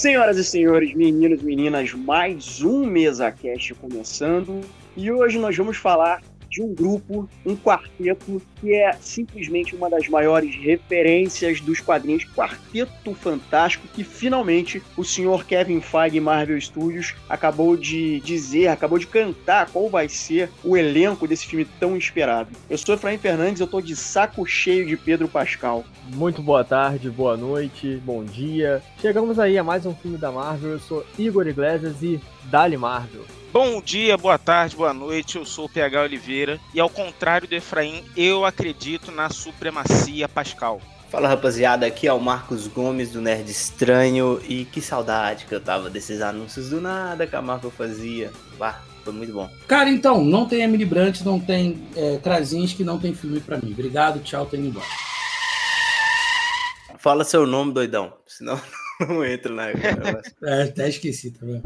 Senhoras e senhores, meninos e meninas, mais um Mesa Cast começando. E hoje nós vamos falar de um grupo, um quarteto, que é simplesmente uma das maiores referências dos quadrinhos Quarteto Fantástico, que finalmente o senhor Kevin Feige Marvel Studios acabou de dizer, acabou de cantar qual vai ser o elenco desse filme tão esperado. Eu sou Efraim Fernandes, eu tô de saco cheio de Pedro Pascal. Muito boa tarde, boa noite, bom dia. Chegamos aí a mais um filme da Marvel. Eu sou Igor Iglesias e Dali Marvel. Bom dia, boa tarde, boa noite. Eu sou o PH Oliveira e, ao contrário do Efraim, eu acredito na supremacia pascal. Fala rapaziada, aqui é o Marcos Gomes do Nerd Estranho e que saudade que eu tava desses anúncios do nada que a Marvel fazia. Bah, foi muito bom. Cara, então, não tem Emily Brant, não tem é, Krasinski, não tem filme para mim. Obrigado, tchau, tô indo embora. Fala seu nome, doidão, senão não entra na. é, até esqueci, tá vendo?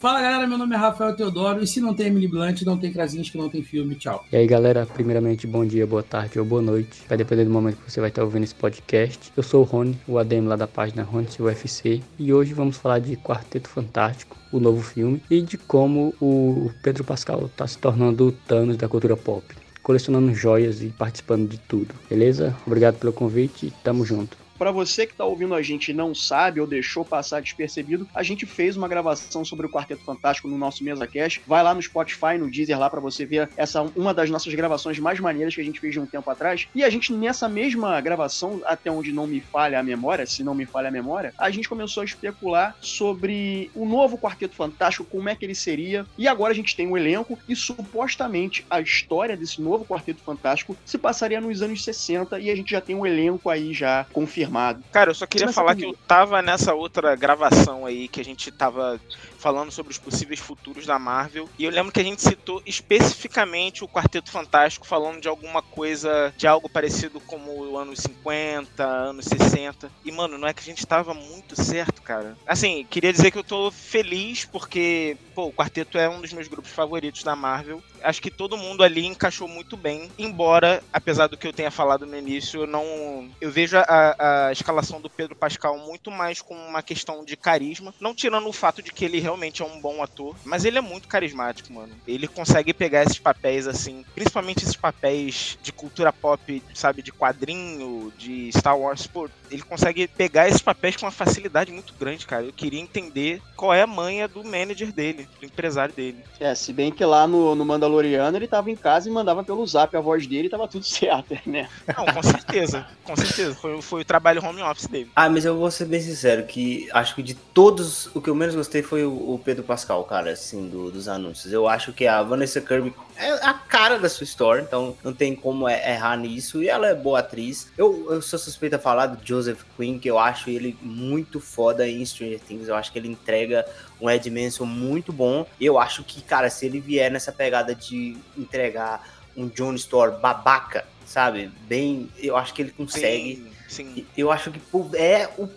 Fala galera, meu nome é Rafael Teodoro e se não tem Emily Blunt, não tem Krasinski, não tem filme, tchau. E aí galera, primeiramente bom dia, boa tarde ou boa noite, vai depender do momento que você vai estar ouvindo esse podcast. Eu sou o Rony, o ADM lá da página Rony UFC e hoje vamos falar de Quarteto Fantástico, o novo filme, e de como o Pedro Pascal está se tornando o Thanos da cultura pop colecionando joias e participando de tudo, beleza? Obrigado pelo convite, tamo junto. Para você que está ouvindo a gente e não sabe ou deixou passar despercebido, a gente fez uma gravação sobre o Quarteto Fantástico no nosso Mesa Cash. Vai lá no Spotify, no Deezer lá para você ver essa uma das nossas gravações mais maneiras que a gente fez de um tempo atrás. E a gente nessa mesma gravação, até onde não me falha a memória, se não me falha a memória, a gente começou a especular sobre o novo Quarteto Fantástico, como é que ele seria. E agora a gente tem um elenco e supostamente a história desse novo Quarteto Fantástico se passaria nos anos 60 e a gente já tem um elenco aí já confirmado confirmado. Cara, eu só queria falar que eu tava nessa outra gravação aí que a gente tava falando sobre os possíveis futuros da Marvel. E eu lembro que a gente citou especificamente o Quarteto Fantástico falando de alguma coisa, de algo parecido como o anos 50, anos 60. E, mano, não é que a gente tava muito certo, cara. Assim, queria dizer que eu tô feliz porque, pô, o Quarteto é um dos meus grupos favoritos da Marvel. Acho que todo mundo ali encaixou muito bem. Embora, apesar do que eu tenha falado no início, eu não. Eu vejo a, a escalação do Pedro Pascal muito mais como uma questão de carisma. Não tirando o fato de que ele realmente é um bom ator, mas ele é muito carismático, mano. Ele consegue pegar esses papéis assim, principalmente esses papéis de cultura pop, sabe, de quadrinho, de Star Wars, pô, ele consegue pegar esses papéis com uma facilidade muito grande, cara. Eu queria entender qual é a manha do manager dele, do empresário dele. É, se bem que lá no, no Mandaloriano ele tava em casa e mandava pelo zap a voz dele e tava tudo certo, né? Não, com certeza, com certeza. Foi, foi o trabalho home office dele. Ah, mas eu vou ser bem sincero que acho que de todos, o que eu menos gostei foi o, o Pedro Pascal, cara, assim, do, dos anúncios. Eu acho que a Vanessa Kirby é a cara da sua história, então não tem como errar nisso. E ela é boa atriz. Eu, eu sou suspeita a falar do Joseph Quinn, que eu acho ele muito foda em Stranger Things. Eu acho que ele entrega um Ed Manson muito bom. Eu acho que, cara, se ele vier nessa pegada de entregar um John Store babaca, sabe? Bem, eu acho que ele consegue. Sim, sim. Eu acho que é o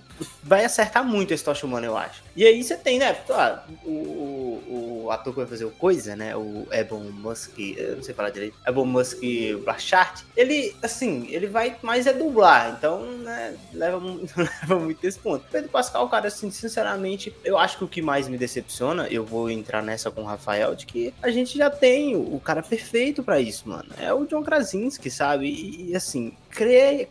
vai acertar muito esse Tocha Humano, eu acho. E aí você tem, né? Ah, o, o, o, ator que vai fazer o Coisa, né? O Ebon Musk, eu não sei falar direito. Ebon Musk Blachart, ele, assim, ele vai mais é dublar, então, né? Leva, leva muito esse ponto. Pedro Pascal, cara, assim, sinceramente, eu acho que o que mais me decepciona, eu vou entrar nessa com o Rafael, de que a gente já tem o cara perfeito para isso, mano. É o John Krasinski, sabe? E, e assim,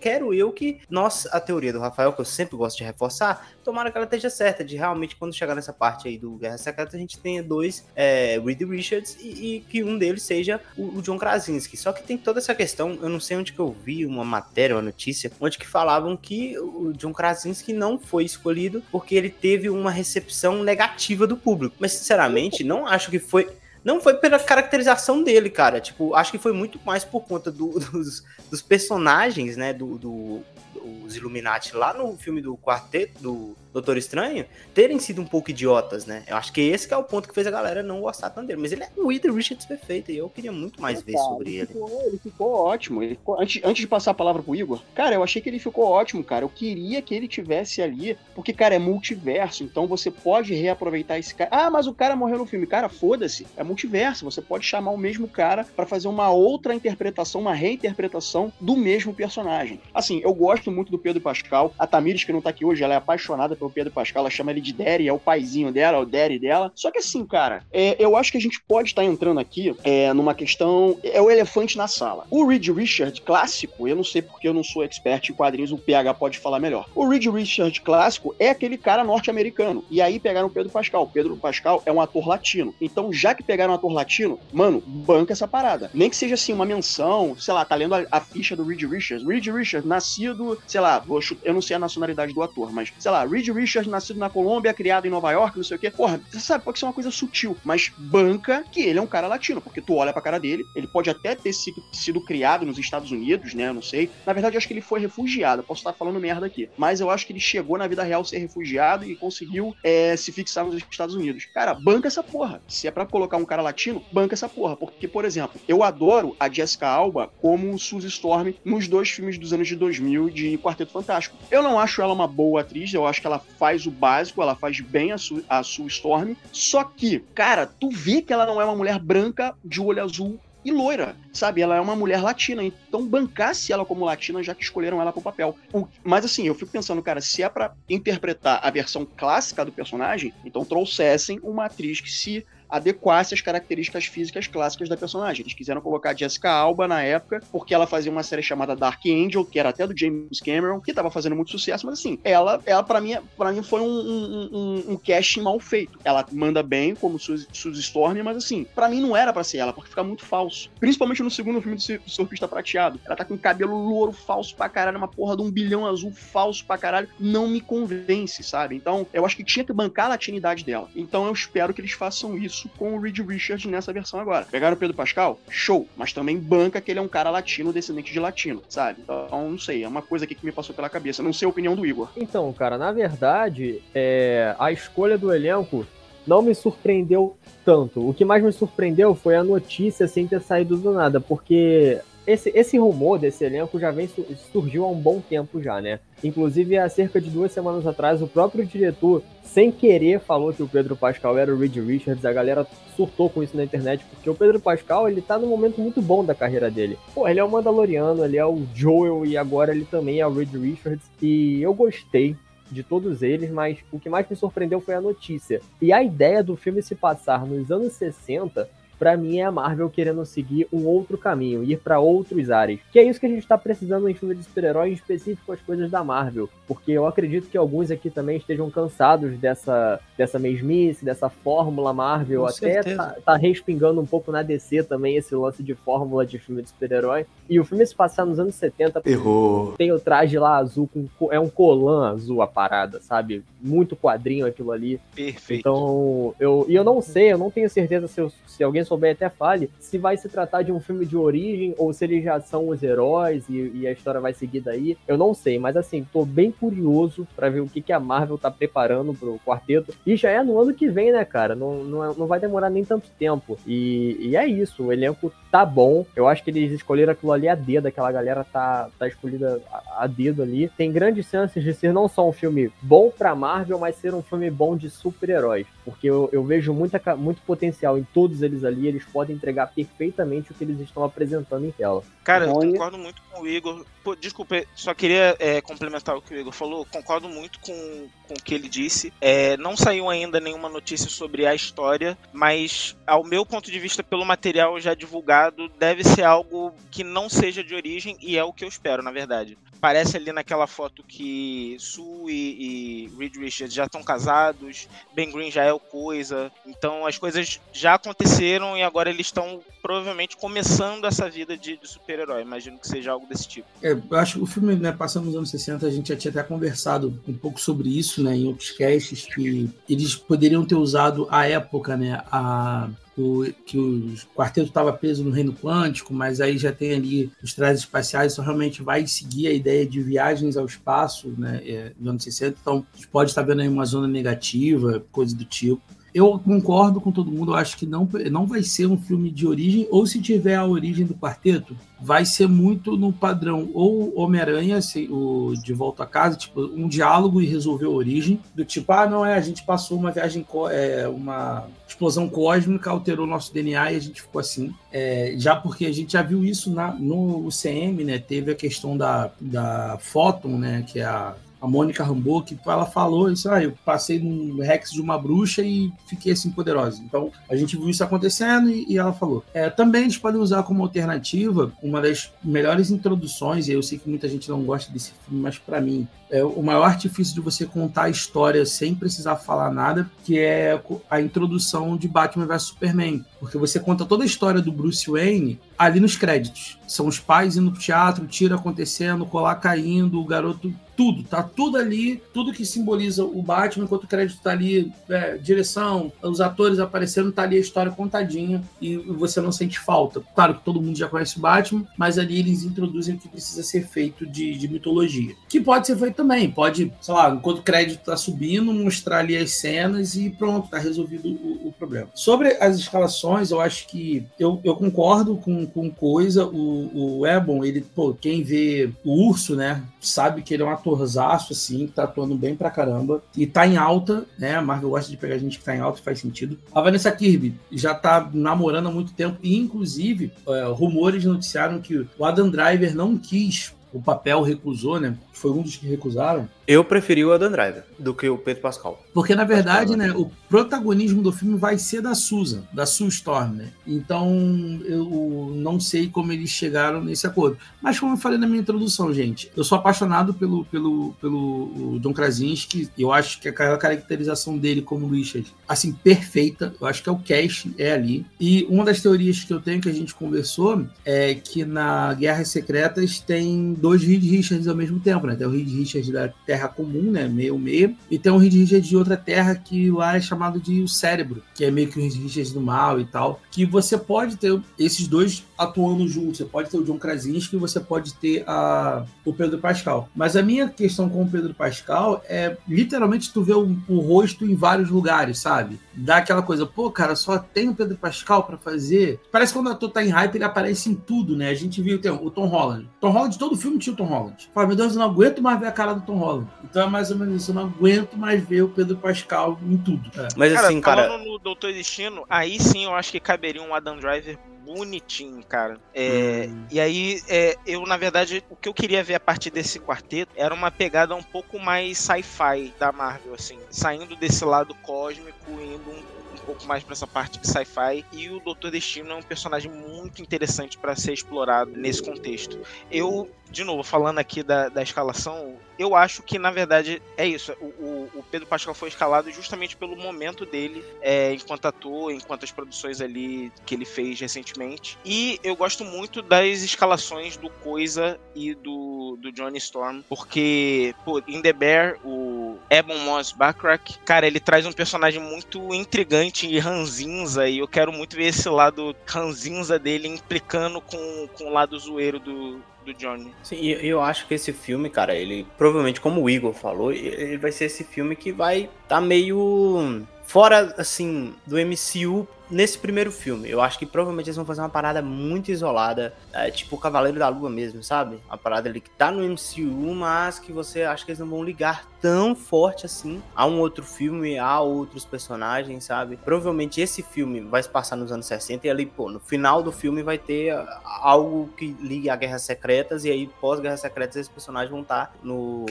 quero eu que nós, a teoria do Rafael, que eu sempre gosto de reforçar, tomara que ela esteja certa, de realmente quando chegar nessa parte aí do Guerra Secreta, a gente tenha dois é, Reed Richards e, e, que um deles seja o, o, John Krasinski. Só que tem toda essa questão, eu não sei onde que eu vi uma matéria, uma notícia, onde que falavam que o John Krasinski não foi escolhido porque ele teve uma recepção negativa do público. Mas, sinceramente, não acho que foi não foi pela caracterização dele, cara. Tipo, acho que foi muito mais por conta do, dos, dos, personagens, né? Do, do, dos Illuminati lá no filme do quarteto, do Doutor Estranho, terem sido um pouco idiotas, né? Eu acho que esse que é o ponto que fez a galera não gostar tanto dele. Mas ele é o Wither Richards perfeito e eu queria muito mais ver sobre ele. Ele ficou, ele ficou ótimo. Ele ficou, antes, antes de passar a palavra pro Igor, cara, eu achei que ele ficou ótimo, cara. Eu queria que ele tivesse ali, porque, cara, é multiverso, então você pode reaproveitar esse cara. Ah, mas o cara morreu no filme. Cara, foda-se. É multiverso. Você pode chamar o mesmo cara para fazer uma outra interpretação, uma reinterpretação do mesmo personagem. Assim, eu gosto muito do Pedro Pascal. A Tamires, que não tá aqui hoje, ela é apaixonada pelo Pedro Pascal, ela chama ele de Daddy, é o paizinho dela, é o Daddy dela. Só que assim, cara, é, eu acho que a gente pode estar entrando aqui é, numa questão. É o elefante na sala. O Reed Richard clássico, eu não sei porque eu não sou expert em quadrinhos, o PH pode falar melhor. O Reed Richard clássico é aquele cara norte-americano. E aí pegaram o Pedro Pascal. O Pedro Pascal é um ator latino. Então, já que pegaram um ator latino, mano, banca essa parada. Nem que seja assim, uma menção, sei lá, tá lendo a, a ficha do Reed Richards. Reed Richards, nascido, sei lá, eu não sei a nacionalidade do ator, mas, sei lá, Reed Richards, nascido na Colômbia, criado em Nova York, não sei o quê. Porra, você sabe, pode ser uma coisa sutil, mas banca que ele é um cara latino, porque tu olha pra cara dele, ele pode até ter sido, sido criado nos Estados Unidos, né? Eu não sei. Na verdade, eu acho que ele foi refugiado. posso estar falando merda aqui. Mas eu acho que ele chegou na vida real ser refugiado e conseguiu é, se fixar nos Estados Unidos. Cara, banca essa porra. Se é para colocar um cara latino, banca essa porra. Porque, por exemplo, eu adoro a Jessica Alba como Suzy Storm nos dois filmes dos anos de 2000 de Quarteto Fantástico. Eu não acho ela uma boa atriz, eu acho que ela faz o básico, ela faz bem a, Su a Sue Storm. Só que, cara, tu vê que ela não é uma mulher branca de olho azul e loira, sabe? Ela é uma mulher latina, então bancasse ela como latina, já que escolheram ela pro papel. Mas assim, eu fico pensando, cara, se é para interpretar a versão clássica do personagem, então trouxessem uma atriz que se adequasse às características físicas clássicas da personagem. Eles quiseram colocar Jessica Alba na época, porque ela fazia uma série chamada Dark Angel, que era até do James Cameron, que tava fazendo muito sucesso, mas assim, ela, ela para mim, para mim foi um, um, um, um, casting mal feito. Ela manda bem como Suzy Storm, mas assim, para mim não era para ser ela, porque fica muito falso. Principalmente no segundo filme do Surfista Prateado. Ela tá com cabelo louro falso pra caralho, uma porra de um bilhão azul falso pra caralho. Não me convence, sabe? Então, eu acho que tinha que bancar a latinidade dela. Então eu espero que eles façam isso isso com o Reed Richards nessa versão agora. Pegaram o Pedro Pascal? Show! Mas também banca que ele é um cara latino, descendente de latino, sabe? Então, não sei, é uma coisa aqui que me passou pela cabeça. Não sei a opinião do Igor. Então, cara, na verdade, é... a escolha do elenco não me surpreendeu tanto. O que mais me surpreendeu foi a notícia sem ter saído do nada, porque esse, esse rumor desse elenco já vem surgiu há um bom tempo já, né? Inclusive, há cerca de duas semanas atrás, o próprio diretor, sem querer, falou que o Pedro Pascal era o Reed Richards. A galera surtou com isso na internet, porque o Pedro Pascal, ele tá num momento muito bom da carreira dele. Pô, ele é o Mandaloriano, ele é o Joel e agora ele também é o Reed Richards. E eu gostei de todos eles, mas o que mais me surpreendeu foi a notícia. E a ideia do filme se passar nos anos 60 para mim é a Marvel querendo seguir um outro caminho, ir para outros ares. Que é isso que a gente tá precisando em filme de super-heróis, em específico as coisas da Marvel. Porque eu acredito que alguns aqui também estejam cansados dessa, dessa mesmice, dessa fórmula Marvel. Com Até tá, tá, respingando um pouco na DC também esse lance de fórmula de filme de super-herói. E o filme se passar nos anos 70. Errou. Tem o traje lá azul, com, é um colan azul a parada, sabe? Muito quadrinho aquilo ali. Perfeito. Então, eu, e eu não sei, eu não tenho certeza se, eu, se alguém souber até fale, se vai se tratar de um filme de origem ou se eles já são os heróis e, e a história vai seguir daí. Eu não sei, mas assim, tô bem curioso para ver o que, que a Marvel tá preparando pro quarteto. E já é no ano que vem, né, cara? Não, não, não vai demorar nem tanto tempo. E, e é isso, o elenco tá bom. Eu acho que eles escolheram aquilo ali a dedo, aquela galera tá, tá escolhida a, a dedo ali. Tem grandes chances de ser não só um filme bom pra Marvel, mas ser um filme bom de super-heróis. Porque eu, eu vejo muita, muito potencial em todos eles ali. Eles podem entregar perfeitamente o que eles estão apresentando em tela. Cara, eu concordo muito com o Igor. Pô, desculpa, só queria é, complementar o que o Igor falou. Concordo muito com, com o que ele disse. É, não saiu ainda nenhuma notícia sobre a história, mas ao meu ponto de vista, pelo material já divulgado, deve ser algo que não seja de origem e é o que eu espero, na verdade. Parece ali naquela foto que Sue e, e Reed Richards já estão casados, Ben Green já é o coisa, então as coisas já aconteceram e agora eles estão provavelmente começando essa vida de, de super-herói. Imagino que seja algo desse tipo. É, eu acho que o filme, né, passando nos anos 60, a gente já tinha até conversado um pouco sobre isso, né, em outros casts, que eles poderiam ter usado a época, né, a o, que o quarteto estava preso no reino quântico, mas aí já tem ali os trajes espaciais, isso realmente vai seguir a ideia de viagens ao espaço, né, é, dos anos 60, então a gente pode estar vendo aí uma zona negativa, coisa do tipo. Eu concordo com todo mundo, eu acho que não, não vai ser um filme de origem, ou se tiver a origem do quarteto, vai ser muito no padrão ou Homem-Aranha, o De Volta a Casa, tipo, um diálogo e resolver a origem, do tipo, ah, não é, a gente passou uma viagem, é, uma explosão cósmica, alterou nosso DNA e a gente ficou assim. É, já porque a gente já viu isso na, no UCM, né, teve a questão da, da Photon, né, que é a a Mônica Rambeau, que ela falou isso, ah, eu passei num Rex de uma bruxa e fiquei assim poderosa. Então, a gente viu isso acontecendo e, e ela falou. É, também eles podem usar como alternativa uma das melhores introduções, e eu sei que muita gente não gosta desse filme, mas para mim é o maior artifício de você contar a história sem precisar falar nada, que é a introdução de Batman vs Superman. Porque você conta toda a história do Bruce Wayne ali nos créditos. São os pais indo pro teatro, tiro acontecendo, colar caindo, o garoto tudo, tá tudo ali, tudo que simboliza o Batman, enquanto o crédito tá ali, é, direção, os atores aparecendo, tá ali a história contadinha e você não sente falta. Claro que todo mundo já conhece o Batman, mas ali eles introduzem o que precisa ser feito de, de mitologia. Que pode ser feito também, pode, sei lá, enquanto o crédito tá subindo, mostrar ali as cenas e pronto, tá resolvido o, o problema. Sobre as escalações, eu acho que eu, eu concordo com, com coisa, o, o Ebon, ele, pô, quem vê o urso, né, sabe que ele é um atorzaço, assim, que tá atuando bem pra caramba. E tá em alta, né? A Marvel gosta de pegar gente que tá em alta, faz sentido. A Vanessa Kirby já tá namorando há muito tempo. E, inclusive, é, rumores noticiaram que o Adam Driver não quis o papel, recusou, né? Foi um dos que recusaram eu preferi o Adam Driver do que o Pedro Pascal. Porque, na verdade, né, o protagonismo do filme vai ser da Susan, da Sue Storm, né? Então, eu não sei como eles chegaram nesse acordo. Mas, como eu falei na minha introdução, gente, eu sou apaixonado pelo, pelo, pelo John Krasinski. Eu acho que aquela caracterização dele como Richard, assim, perfeita. Eu acho que é o cast, é ali. E uma das teorias que eu tenho, que a gente conversou, é que na Guerras Secretas tem dois Reed Richards ao mesmo tempo, né? Tem o Reed Richards da Terra terra comum, né? Meio meio. E tem um Reed de outra terra que lá é chamado de o cérebro, que é meio que o Reed do mal e tal. Que você pode ter esses dois atuando juntos. Você pode ter o John Krasinski e você pode ter a, o Pedro Pascal. Mas a minha questão com o Pedro Pascal é literalmente tu vê o, o rosto em vários lugares, sabe? Dá aquela coisa, pô, cara, só tem o Pedro Pascal para fazer. Parece que quando o ator tá em hype, ele aparece em tudo, né? A gente viu tem, o Tom Holland. Tom Holland, todo filme tinha o Tom Holland. Fala, meu Deus, eu não aguento mais ver a cara do Tom Holland. Então é mais ou menos isso. Eu não aguento mais ver o Pedro Pascal em tudo. É. Mas assim, cara. Falando no Doutor Destino, aí sim eu acho que caberia um Adam Driver bonitinho, cara. É, hum. E aí, é, eu, na verdade, o que eu queria ver a partir desse quarteto era uma pegada um pouco mais sci-fi da Marvel, assim. Saindo desse lado cósmico, indo um pouco mais para essa parte de sci-fi. E o Doutor Destino é um personagem muito interessante para ser explorado nesse contexto. Eu, de novo, falando aqui da, da escalação, eu acho que, na verdade, é isso. O, o, Pedro Pascal foi escalado justamente pelo momento dele, é, enquanto ator, enquanto as produções ali que ele fez recentemente. E eu gosto muito das escalações do Coisa e do, do Johnny Storm, porque, pô, in The Bear, o Ebon Moss Backrack, cara, ele traz um personagem muito intrigante e ranzinza, e eu quero muito ver esse lado ranzinza dele implicando com, com o lado zoeiro do, do Johnny. Sim, eu, eu acho que esse filme, cara, ele provavelmente, como o Igor falou, ele vai ser esse filme que vai tá meio fora, assim, do MCU nesse primeiro filme. Eu acho que provavelmente eles vão fazer uma parada muito isolada, é, tipo o Cavaleiro da Lua mesmo, sabe? Uma parada ali que tá no MCU, mas que você acha que eles não vão ligar tão forte assim a um outro filme, a outros personagens, sabe? Provavelmente esse filme vai se passar nos anos 60 e ali, pô, no final do filme vai ter algo que ligue a Guerras Secretas e aí pós-Guerras Secretas esses personagens vão estar tá no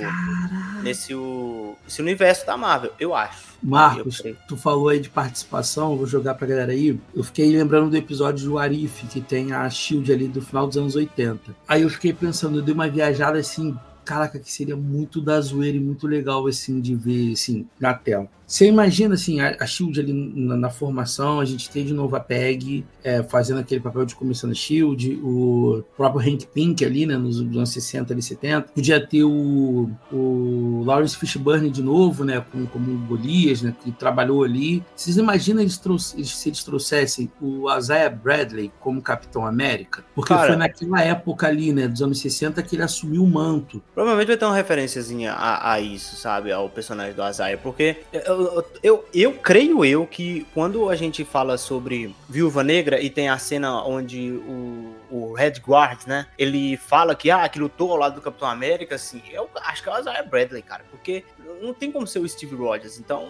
nesse o, esse universo da Marvel, eu acho. Marcos, tu falou aí de participação, vou jogar pra galera aí. Eu fiquei lembrando do episódio do Arif, que tem a Shield ali do final dos anos 80. Aí eu fiquei pensando, eu dei uma viajada assim, caraca, que seria muito da zoeira e muito legal, assim, de ver, assim, na tela. Você imagina, assim, a, a Shield ali na, na, formação, a gente tem de novo a Peg é, fazendo aquele papel de começando Shield, o próprio Hank Pink ali, né, nos, nos anos 60 e 70. Podia ter o, o Lawrence Fishburne de novo, né, como, como Golias, né, que trabalhou ali. Vocês imaginam eles eles, se eles trouxessem o Isaiah Bradley como Capitão América? Porque Cara, foi naquela época ali, né, dos anos 60, que ele assumiu o manto. Provavelmente vai ter uma referenciazinha a, a isso, sabe, ao personagem do Isaiah, porque... Eu, eu, eu, creio eu que quando a gente fala sobre Viúva Negra e tem a cena onde o, o Red Guard, né? Ele fala que, ah, que lutou ao lado do Capitão América, assim, eu acho que é o Isaiah Bradley, cara, porque não tem como ser o Steve Rogers, então,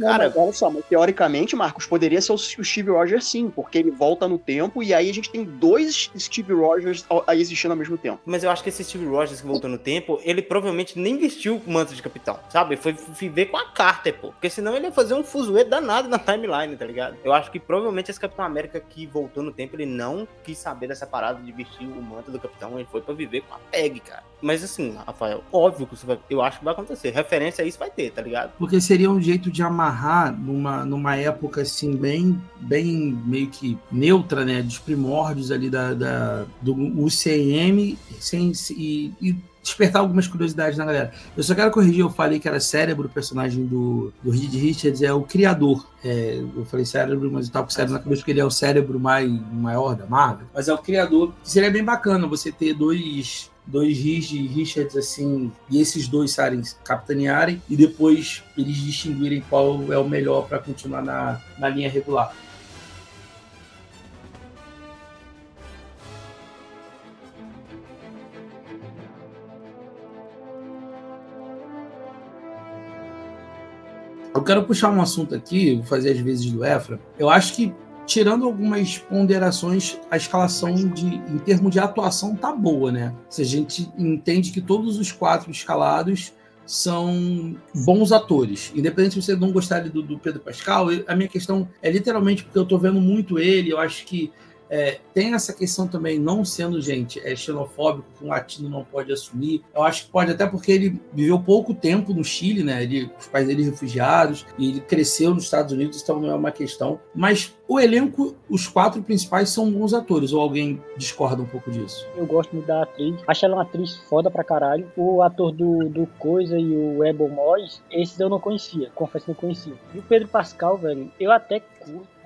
cara... Não, olha só, mas teoricamente, Marcos, poderia ser o Steve Rogers sim, porque ele volta no tempo e aí a gente tem dois Steve Rogers existindo ao mesmo tempo. Mas eu acho que esse Steve Rogers que voltou no tempo, ele provavelmente nem vestiu o manto de capitão, sabe? Foi viver com a Carter, pô, porque senão ele ia fazer um fuzuê danado na timeline, tá ligado? Eu acho que provavelmente esse Capitão América que voltou no tempo, ele não quis saber dessa parada de vestir o manto do capitão, ele foi para viver com a Peg, cara. Mas assim, Rafael, óbvio que isso vai, eu acho que vai acontecer. Referência a isso vai ter, tá ligado? Porque seria um jeito de amarrar numa, numa época assim, bem, bem meio que neutra, né? Dos primórdios ali da, da do UCM sem, e, e despertar algumas curiosidades na galera. Eu só quero corrigir, eu falei que era cérebro, o personagem do, do Reed Richards é o criador. É, eu falei cérebro, mas eu tava com cérebro na cabeça porque ele é o cérebro mais, maior da Marvel. Mas é o criador. Seria bem bacana você ter dois dois Reed Richards assim, e esses dois sarem capitanearem e depois eles distinguirem qual é o melhor para continuar na, na linha regular. Eu quero puxar um assunto aqui, vou fazer as vezes do Efra. Eu acho que, tirando algumas ponderações, a escalação de, em termos de atuação tá boa, né? Se a gente entende que todos os quatro escalados são bons atores. Independente se você não gostar do, do Pedro Pascal, a minha questão é literalmente porque eu tô vendo muito ele, eu acho que é, tem essa questão também, não sendo, gente, é xenofóbico, que um latino não pode assumir. Eu acho que pode até porque ele viveu pouco tempo no Chile, né? Ele, os pais dele refugiados, e ele cresceu nos Estados Unidos, então não é uma questão. Mas o elenco, os quatro principais são bons atores, ou alguém discorda um pouco disso? Eu gosto muito da atriz, acho ela uma atriz foda pra caralho. O ator do, do Coisa e o Ebon Moyes, esses eu não conhecia, confesso que não conhecia. E o Pedro Pascal, velho, eu até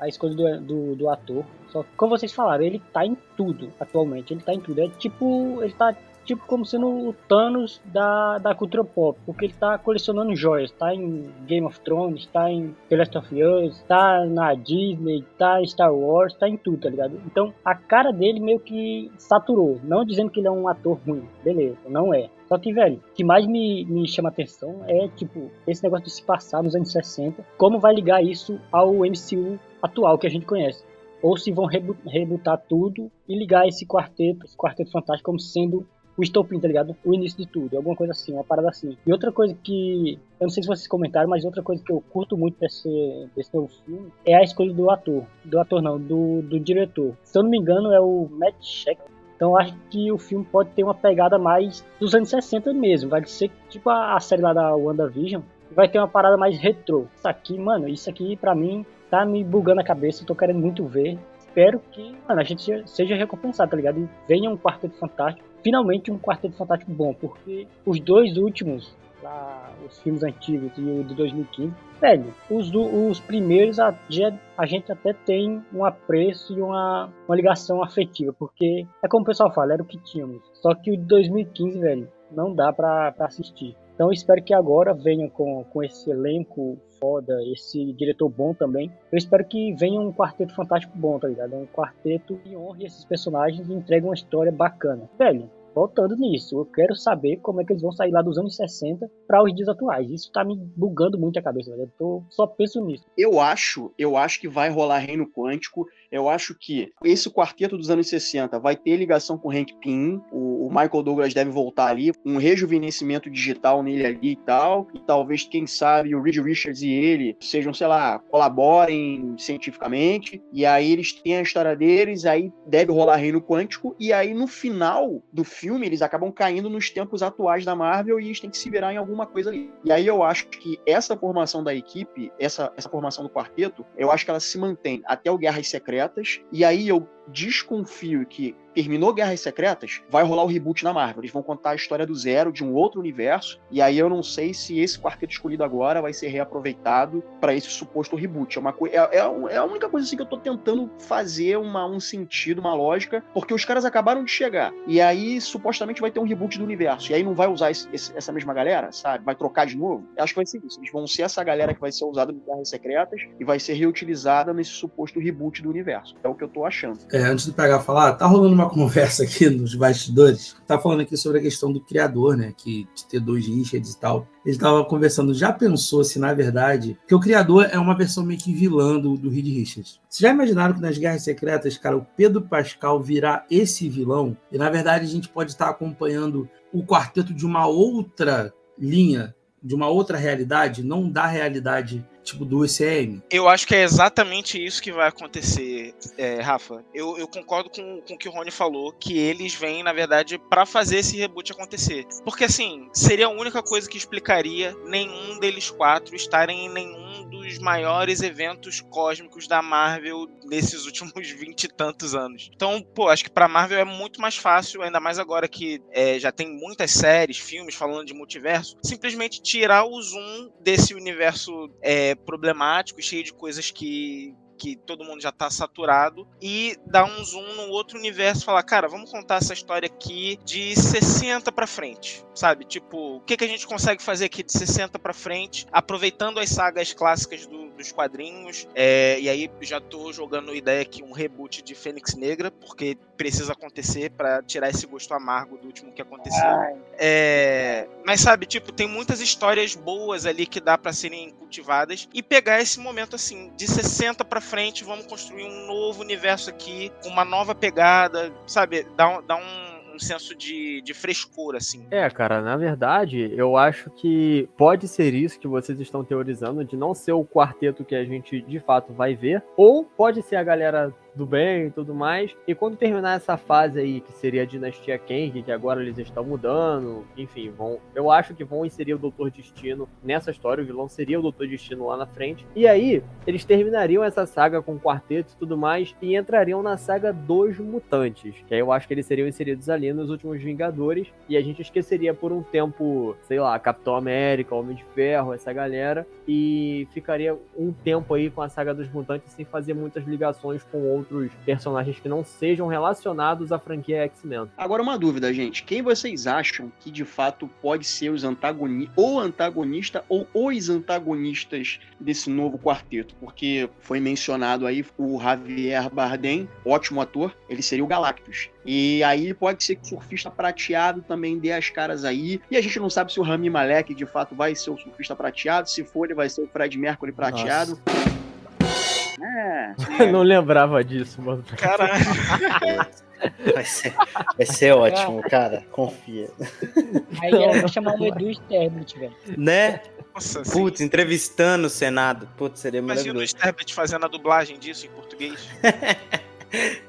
a escolha do, do, do ator. Só que, como vocês falaram, ele tá em tudo atualmente. Ele tá em tudo. É tipo, ele tá tipo como sendo o Thanos da, da cultura pop, porque ele tá colecionando joias, tá em Game of Thrones, tá em The Last of Us, tá na Disney, tá em Star Wars, tá em tudo, tá ligado? Então a cara dele meio que saturou, não dizendo que ele é um ator ruim, beleza, não é. Só que, velho, o que mais me, me chama atenção é, tipo, esse negócio de se passar nos anos 60, como vai ligar isso ao MCU atual que a gente conhece ou se vão rebutar tudo e ligar esse quarteto, esse quarteto fantástico como sendo o estopim, tá ligado? O início de tudo, alguma coisa assim, uma parada assim. E outra coisa que, eu não sei se vocês comentaram, mas outra coisa que eu curto muito desse, desse novo filme é a escolha do ator. Do ator não, do, do diretor. Se eu não me engano, é o Matt Sheck. Então acho que o filme pode ter uma pegada mais dos anos 60 mesmo. Vai ser tipo a, a série lá da WandaVision. Vai ter uma parada mais retrô. Isso aqui, mano, isso aqui pra mim tá me bugando a cabeça. Eu tô querendo muito ver espero que mano, a gente seja recompensado, tá ligado? E venha um Quarteto Fantástico, finalmente um Quarteto Fantástico bom, porque os dois últimos, os filmes antigos e o de 2015, velho, os, os primeiros a, a gente até tem um apreço e uma, uma ligação afetiva, porque é como o pessoal fala, era o que tínhamos. Só que o de 2015, velho, não dá pra, pra assistir. Então espero que agora venha com, com esse elenco foda, esse diretor bom também. Eu espero que venha um quarteto fantástico bom, tá ligado? Um quarteto que honre esses personagens e entregue uma história bacana. Velho, voltando nisso, eu quero saber como é que eles vão sair lá dos anos 60 para os dias atuais. Isso tá me bugando muito a cabeça, velho. Eu tô, só penso nisso. Eu acho, eu acho que vai rolar Reino Quântico. Eu acho que esse quarteto dos anos 60 vai ter ligação com Hank Pym, o, o Michael Douglas deve voltar ali, um rejuvenescimento digital nele ali e tal, e talvez, quem sabe, o Reed Richards e ele sejam, sei lá, colaborem cientificamente, e aí eles têm a história deles, aí deve rolar Reino Quântico, e aí no final do eles acabam caindo nos tempos atuais da Marvel e eles têm que se virar em alguma coisa ali. E aí eu acho que essa formação da equipe, essa, essa formação do quarteto, eu acho que ela se mantém até o Guerras secretas. E aí eu desconfio que terminou Guerras Secretas, vai rolar o reboot na Marvel. Eles vão contar a história do zero de um outro universo. E aí eu não sei se esse quarteto escolhido agora vai ser reaproveitado para esse suposto reboot. É, uma é, é, é, a única coisa assim que eu tô tentando fazer uma, um sentido, uma lógica, porque os caras acabaram de chegar. E aí supostamente vai ter um reboot do universo. E aí não vai usar esse, esse, essa mesma galera, sabe? Vai trocar de novo. Eu acho que vai ser isso. Eles vão ser essa galera que vai ser usada em Guerras Secretas e vai ser reutilizada nesse suposto reboot do universo. É o que eu tô achando. É, antes de pegar falar, tá rolando uma conversa aqui nos bastidores. Tá falando aqui sobre a questão do criador, né? Que de ter dois Richards e tal. Ele estava conversando, já pensou se, na verdade, que o criador é uma versão meio que vilã do, do Reed Richards. Vocês já imaginaram que nas Guerras Secretas, cara, o Pedro Pascal virá esse vilão? E, na verdade, a gente pode estar acompanhando o quarteto de uma outra linha, de uma outra realidade, não da realidade tipo do UCM. Eu acho que é exatamente isso que vai acontecer, é, Rafa. Eu, eu, concordo com, com o que o Rony falou, que eles vêm, na verdade, para fazer esse reboot acontecer. Porque, assim, seria a única coisa que explicaria nenhum deles quatro estarem em nenhum dos maiores eventos cósmicos da Marvel nesses últimos vinte e tantos anos. Então, pô, acho que pra Marvel é muito mais fácil, ainda mais agora que é, já tem muitas séries, filmes falando de multiverso, simplesmente tirar o zoom desse universo é, problemático, cheio de coisas que, que todo mundo já tá saturado, e dar um zoom no outro universo e falar, cara, vamos contar essa história aqui de 60 para frente, sabe? Tipo, o que, que a gente consegue fazer aqui de 60 para frente, aproveitando as sagas clássicas do, dos quadrinhos, é, e aí já tô jogando ideia aqui um reboot de Fênix Negra, porque precisa acontecer para tirar esse gosto amargo do último que aconteceu. É, mas sabe, tipo, tem muitas histórias boas ali que dá para serem cultivadas e pegar esse momento assim, de 60 para frente, vamos construir um novo universo aqui, com uma nova pegada, sabe? Dá, dá um um senso de, de frescura, assim. É, cara, na verdade, eu acho que pode ser isso que vocês estão teorizando, de não ser o quarteto que a gente de fato vai ver, ou pode ser a galera do bem e tudo mais. E quando terminar essa fase aí, que seria a dinastia Kang, que agora eles estão mudando, enfim, vão. Eu acho que vão inserir o Doutor Destino nessa história, o vilão seria o Doutor Destino lá na frente. E aí, eles terminariam essa saga com o quarteto e tudo mais, e entrariam na saga dos mutantes. Que aí eu acho que eles seriam inseridos ali nos últimos Vingadores. E a gente esqueceria por um tempo, sei lá, Capitão América, Homem de Ferro, essa galera. E ficaria um tempo aí com a saga dos mutantes sem fazer muitas ligações com outros outros personagens que não sejam relacionados à franquia X-Men. Agora, uma dúvida, gente. Quem vocês acham que de fato pode ser os antagonistas, ou antagonista, ou os antagonistas desse novo quarteto? Porque foi mencionado aí o Javier Bardem, ótimo ator, ele seria o Galactus. E aí pode ser que o surfista prateado também dê as caras aí. E a gente não sabe se o Rami Malek de fato vai ser o surfista prateado, se for ele vai ser o Fred Mercury prateado. Nossa. É. Não lembrava disso, mano. Caralho. Vai ser, vai ser ótimo, cara. Confia. Aí vou chamar o Edu Sterblit, velho. Né? Nossa, Putz, sim. entrevistando o Senado. Putz, seria Imagina maravilhoso. Imagina o Sterblit fazendo a dublagem disso em português.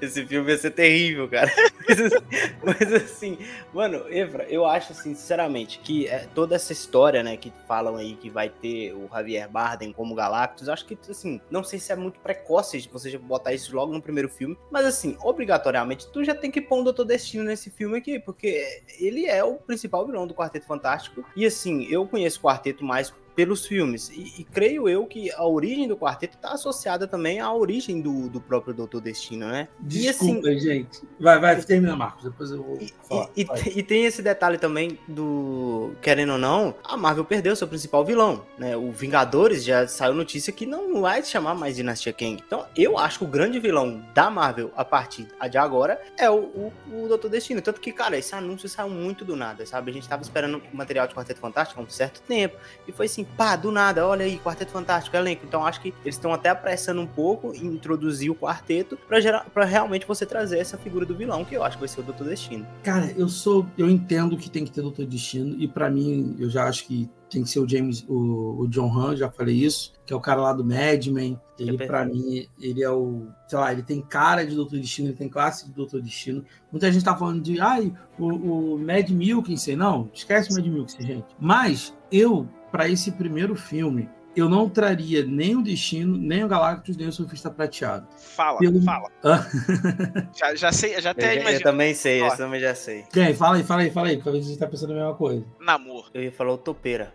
Esse filme ia ser terrível, cara. Mas assim, mas assim, mano, Evra, eu acho assim, sinceramente, que é, toda essa história, né, que falam aí que vai ter o Javier Bardem como Galactus, acho que, assim, não sei se é muito precoce de você botar isso logo no primeiro filme, mas assim, obrigatoriamente, tu já tem que pôr um Doutor Destino nesse filme aqui, porque ele é o principal vilão do Quarteto Fantástico, e assim, eu conheço o Quarteto mais pelos filmes. E, e, creio eu que a origem do quarteto está associada também à origem do, do próprio Doutor Destino, né? Desculpa, assim, gente. Vai, vai, termina, Marcos. Depois eu vou e, falar. E, e, tem esse detalhe também do. Querendo ou não, a Marvel perdeu seu principal vilão. Né? O Vingadores já saiu notícia que não vai se chamar mais Dinastia Kang. Então, eu acho que o grande vilão da Marvel a partir de agora é o, o, o Doutor Destino. Tanto que, cara, esse anúncio saiu muito do nada, sabe? A gente tava esperando o material de Quarteto Fantástico há um certo tempo. E foi assim, pá, do nada, olha aí, Quarteto Fantástico, elenco. Então acho que eles estão até apressando um pouco em introduzir o quarteto para realmente você trazer essa figura do vilão, que eu acho que vai ser o Doutor Destino. Cara, eu sou. Eu entendo que tem que ter Doutor Destino, e para mim, eu já acho que tem que ser o James, o, o John Han, já falei isso, que é o cara lá do Mad Men. Ele, é para mim, ele é o. Sei lá, ele tem cara de Doutor Destino, ele tem classe de Doutor Destino. Muita gente tá falando de. Ai, o, o Mad Milkinson. Não, esquece o Mad Milkinson, gente. Mas eu para esse primeiro filme, eu não traria nem o Destino, nem o Galactus, nem o Surfista Prateado. Fala, Pelo... fala. já, já sei, já até eu, eu também sei, eu também já sei. Quem? Fala aí, fala aí, fala aí, se você tá pensando a mesma coisa. Namor. Eu ia falar o Topeira.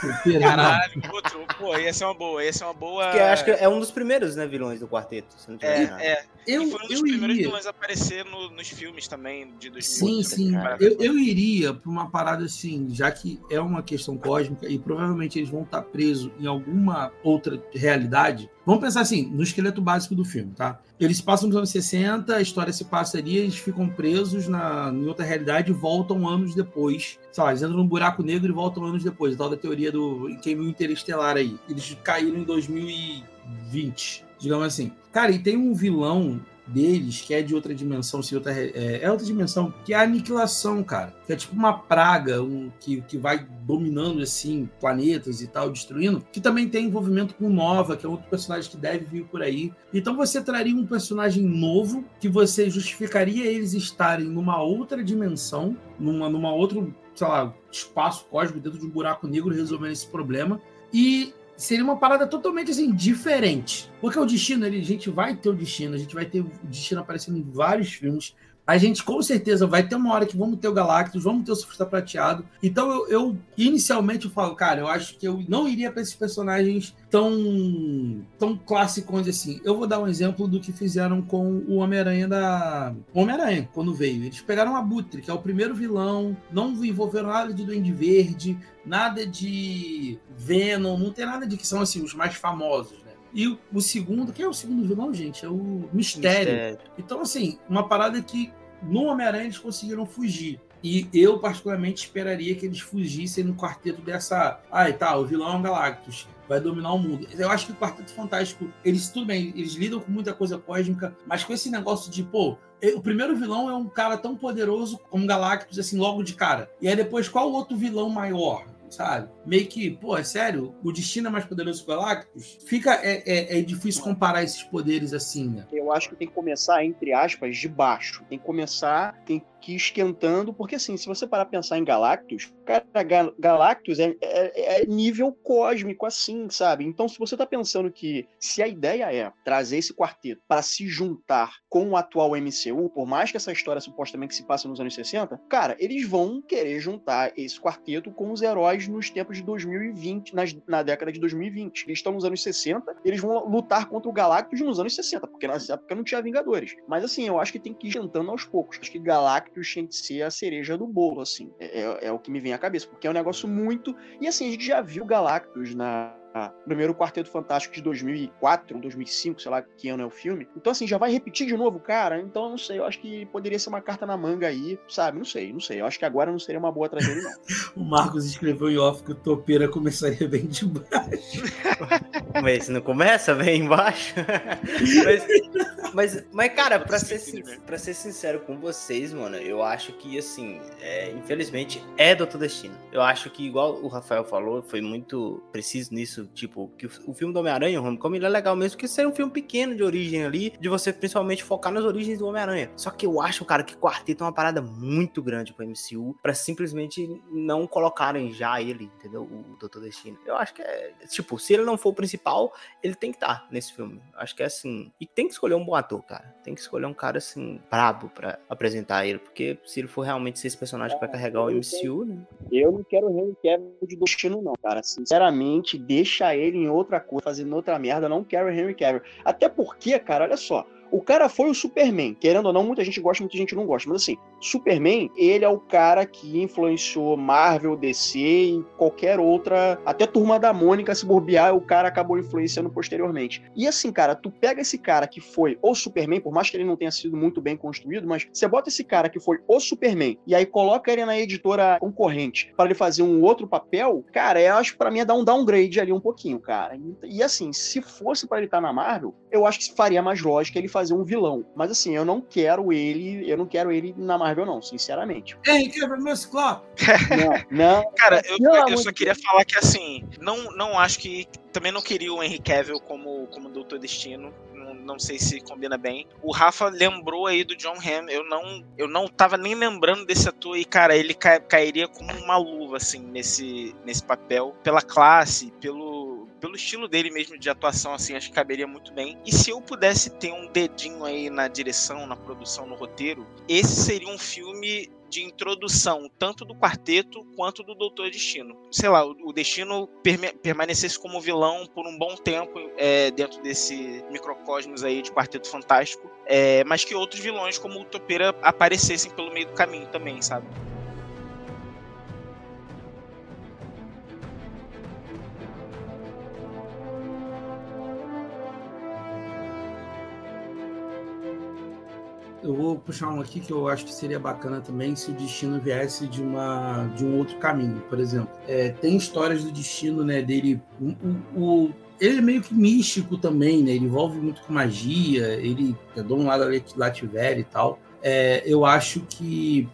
Topeira Caralho, outro, pô, essa é uma boa, essa é uma boa... Porque acho que é um dos primeiros, né, vilões do quarteto, se não tiver é, É, eu, e foi um dos primeiros iria. vilões a aparecer no, nos filmes também, de 2000. Sim, sim, eu, eu iria pra uma parada assim, já que é uma questão cósmica e provavelmente eles vão estar presos em alguma outra realidade. Vamos pensar assim, no esqueleto básico do filme, tá? Eles passam nos anos 60, a história se passa ali, eles ficam presos na, em outra realidade e voltam anos depois. Sei lá, eles entram num buraco negro e voltam anos depois. Tal da teoria do quem Interestelar aí. Eles caíram em 2020, digamos assim. Cara, e tem um vilão deles, que é de outra dimensão, se outra, é, é, outra dimensão, que é a aniquilação, cara. Que é tipo uma praga um, que, que vai dominando, assim, planetas e tal, destruindo, que também tem envolvimento com Nova, que é outro personagem que deve vir por aí. Então você traria um personagem novo, que você justificaria eles estarem numa outra dimensão, numa, numa outro, sei lá, espaço cósmico dentro de um buraco negro resolvendo esse problema. E seria uma parada totalmente assim, diferente. Porque o destino, ele, a gente vai ter o destino, a gente vai ter o destino aparecendo em vários filmes. A gente com certeza vai ter uma hora que vamos ter o Galactus, vamos ter o Surfista Prateado. Então eu, eu inicialmente eu falo, cara, eu acho que eu não iria para esses personagens tão tão clássicos assim. Eu vou dar um exemplo do que fizeram com o Homem-Aranha da Homem-Aranha quando veio. Eles pegaram a Abutre, que é o primeiro vilão, não envolveram nada de Duende Verde, nada de Venom, não tem nada de que são assim os mais famosos. E o segundo, quem é o segundo vilão, gente? É o Mistério. Mistério. Então, assim, uma parada que no Homem-Aranha eles conseguiram fugir. E eu, particularmente, esperaria que eles fugissem no quarteto dessa. Ai, tá, o vilão é um Galactus, vai dominar o mundo. Eu acho que o Quarteto Fantástico, eles, tudo bem, eles lidam com muita coisa cósmica, mas com esse negócio de, pô, o primeiro vilão é um cara tão poderoso como Galactus, assim, logo de cara. E aí depois, qual o outro vilão maior? Sabe? Meio que, pô, é sério? O destino é mais poderoso que o Galactus? Fica, é, é, é, difícil comparar esses poderes assim, né? Eu acho que tem que começar, entre aspas, de baixo. Tem que começar, tem que ir esquentando, porque assim, se você parar a pensar em Galactus, cara, Galactus é, é, é, nível cósmico, assim, sabe? Então, se você tá pensando que se a ideia é trazer esse quarteto para se juntar com o atual MCU, por mais que essa história supostamente se passe nos anos 60, cara, eles vão querer juntar esse quarteto com os heróis nos tempos de 2020, nas, na década de 2020. Eles estão nos anos 60, eles vão lutar contra o Galactus nos anos 60, porque nessa época não tinha Vingadores. Mas assim, eu acho que tem que ir jantando aos poucos. Acho que Galactus que ser a cereja do bolo, assim. É, é, é o que me vem à cabeça, porque é um negócio muito. E assim, a gente já viu Galactus na primeiro Quarteto Fantástico de 2004, 2005, sei lá que ano é o filme. Então, assim, já vai repetir de novo, cara? Então, não sei, eu acho que poderia ser uma carta na manga aí, sabe? Não sei, não sei. Eu acho que agora não seria uma boa trazer ele, não. o Marcos escreveu em off que o Topeira começaria bem de baixo. mas não começa bem embaixo? mas, mas, mas, cara, pra ser, pra ser sincero com vocês, mano, eu acho que, assim, é, infelizmente, é Doutor Destino. Eu acho que, igual o Rafael falou, foi muito preciso nisso isso, tipo, que o filme do Homem-Aranha, o Homecoming, ele é legal mesmo, que ser um filme pequeno de origem ali, de você principalmente focar nas origens do Homem-Aranha. Só que eu acho, cara, que Quarteto é uma parada muito grande pro MCU, para simplesmente não colocarem já ele, entendeu? O Doutor Destino. Eu acho que é, tipo, se ele não for o principal, ele tem que estar tá nesse filme. Acho que é assim. E tem que escolher um bom ator, cara. Tem que escolher um cara, assim, brabo para apresentar ele, porque se ele for realmente ser esse personagem para carregar o MCU, né? Eu não quero o Henry Cavill de destino, não, cara. Sinceramente, deixa deixa ele em outra coisa, fazendo outra merda, não quero Henry Cavill. Até porque, cara, olha só, o cara foi o Superman. Querendo ou não, muita gente gosta, muita gente não gosta. Mas assim, Superman, ele é o cara que influenciou Marvel, DC e qualquer outra. Até Turma da Mônica, se bobear, o cara acabou influenciando posteriormente. E assim, cara, tu pega esse cara que foi o Superman, por mais que ele não tenha sido muito bem construído, mas você bota esse cara que foi o Superman e aí coloca ele na editora concorrente para ele fazer um outro papel, cara, eu acho que pra mim é dar um downgrade ali um pouquinho, cara. E, e assim, se fosse para ele estar tá na Marvel, eu acho que faria mais lógica ele fazer fazer um vilão. Mas assim, eu não quero ele, eu não quero ele na Marvel, não, sinceramente. Ei, quebra meu ciclope! Não, não. Cara, eu, eu só queria falar que assim, não, não acho que. Também não queria o Henry Cavill como, como Doutor Destino não sei se combina bem. O Rafa lembrou aí do John Hamm. Eu não, eu não tava nem lembrando desse ator e, cara, ele cairia como uma luva, assim, nesse, nesse papel. Pela classe, pelo, pelo estilo dele mesmo de atuação, assim, acho que caberia muito bem. E se eu pudesse ter um dedinho aí na direção, na produção, no roteiro, esse seria um filme de introdução tanto do quarteto quanto do Doutor Destino. Sei lá, o Destino permanecesse como vilão por um bom tempo é, dentro desse microcosmos aí de Quarteto Fantástico, é, mas que outros vilões como o Topeira aparecessem pelo meio do caminho também, sabe? Eu vou puxar um aqui que eu acho que seria bacana também se o destino viesse de, uma, de um outro caminho, por exemplo. É, tem histórias do destino, né, dele. O, o, ele é meio que místico também, né? Ele envolve muito com magia, ele é dono lá da Lativéria e tal. É, eu acho que.